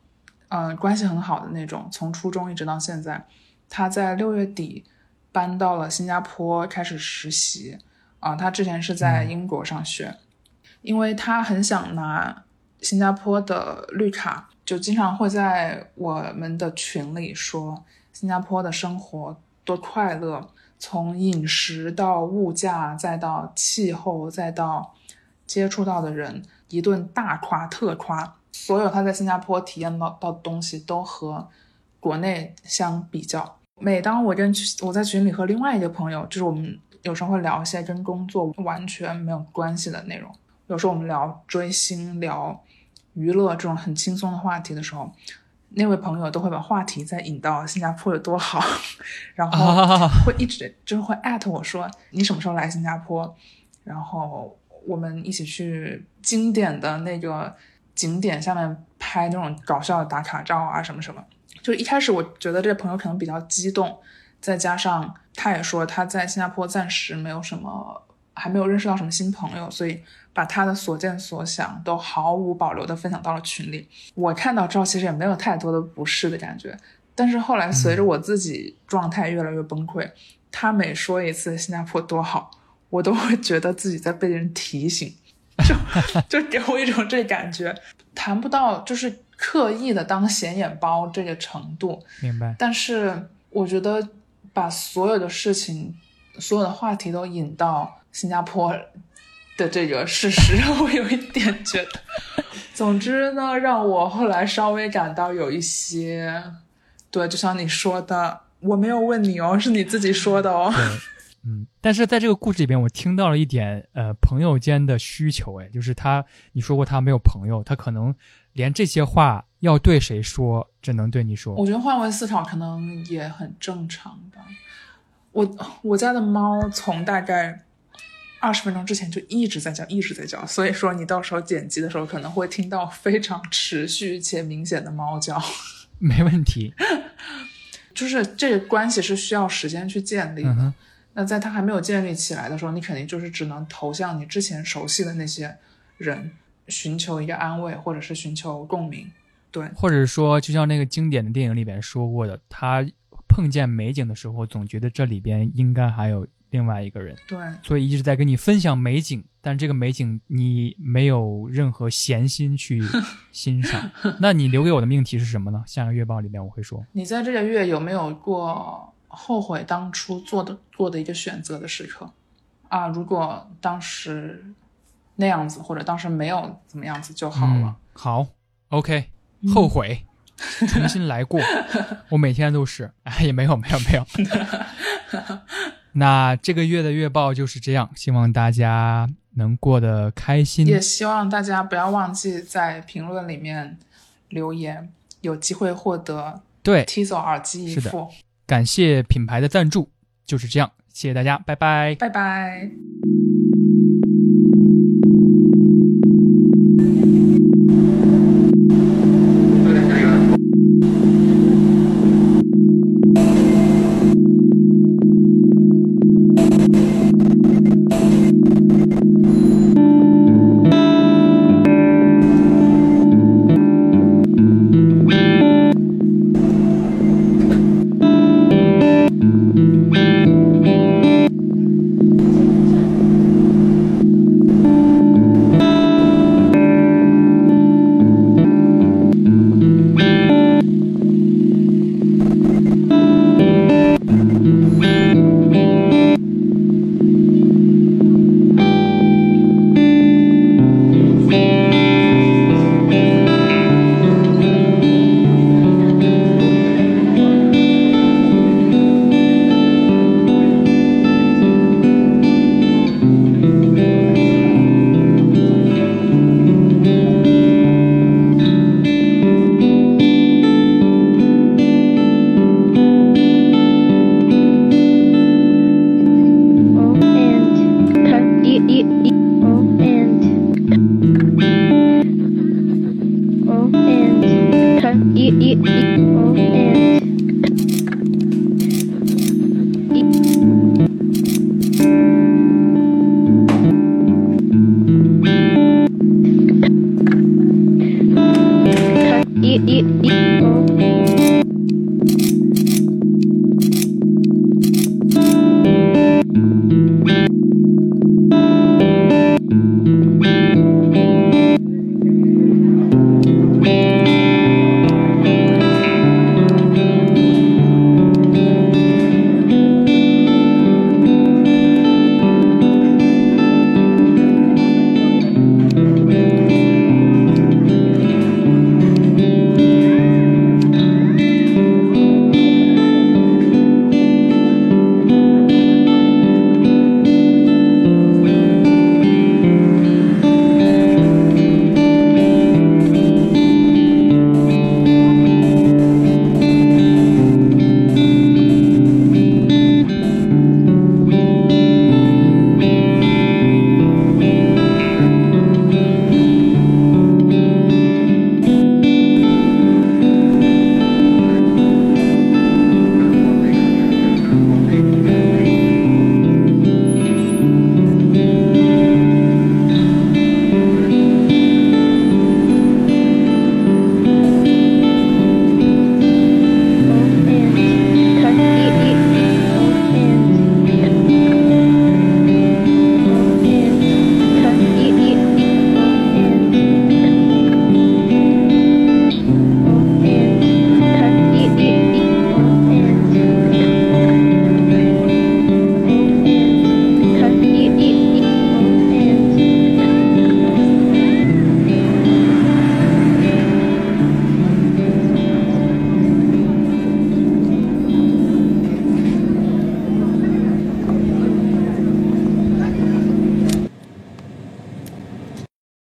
呃，关系很好的那种，从初中一直到现在，他在六月底搬到了新加坡开始实习啊。他之前是在英国上学，因为他很想拿新加坡的绿卡，就经常会在我们的群里说新加坡的生活多快乐，从饮食到物价，再到气候，再到接触到的人，一顿大夸特夸。所有他在新加坡体验到到的东西都和国内相比较。每当我跟我在群里和另外一个朋友，就是我们有时候会聊一些跟工作完全没有关系的内容，有时候我们聊追星、聊娱乐这种很轻松的话题的时候，那位朋友都会把话题再引到新加坡有多好，然后会一直就是会艾特我说你什么时候来新加坡，然后我们一起去经典的那个。景点下面拍那种搞笑的打卡照啊，什么什么。就一开始我觉得这个朋友可能比较激动，再加上他也说他在新加坡暂时没有什么，还没有认识到什么新朋友，所以把他的所见所想都毫无保留的分享到了群里。我看到之后其实也没有太多的不适的感觉，但是后来随着我自己状态越来越崩溃，他每说一次新加坡多好，我都会觉得自己在被人提醒。就就给我一种这感觉，谈不到就是刻意的当显眼包这个程度，明白。但是我觉得把所有的事情、所有的话题都引到新加坡的这个事实，我有一点觉得。总之呢，让我后来稍微感到有一些，对，就像你说的，我没有问你哦，是你自己说的哦。嗯，但是在这个故事里边，我听到了一点，呃，朋友间的需求，哎，就是他，你说过他没有朋友，他可能连这些话要对谁说，只能对你说。我觉得换位思考可能也很正常吧。我我家的猫从大概二十分钟之前就一直在叫，一直在叫，所以说你到时候剪辑的时候可能会听到非常持续且明显的猫叫。没问题，就是这个关系是需要时间去建立的。那在他还没有建立起来的时候，你肯定就是只能投向你之前熟悉的那些人，寻求一个安慰，或者是寻求共鸣，对，或者说，就像那个经典的电影里边说过的，他碰见美景的时候，总觉得这里边应该还有另外一个人，对，所以一直在跟你分享美景，但这个美景你没有任何闲心去 欣赏。那你留给我的命题是什么呢？下个月报里面我会说，你在这个月有没有过？后悔当初做的做的一个选择的时刻，啊，如果当时那样子，或者当时没有怎么样子就好了。好，OK，后悔，重新来过。我每天都是，哎，也没有，没有，没有。那这个月的月报就是这样，希望大家能过得开心，也希望大家不要忘记在评论里面留言，有机会获得对 Tizo 耳机一副。感谢品牌的赞助，就是这样，谢谢大家，拜拜，拜拜。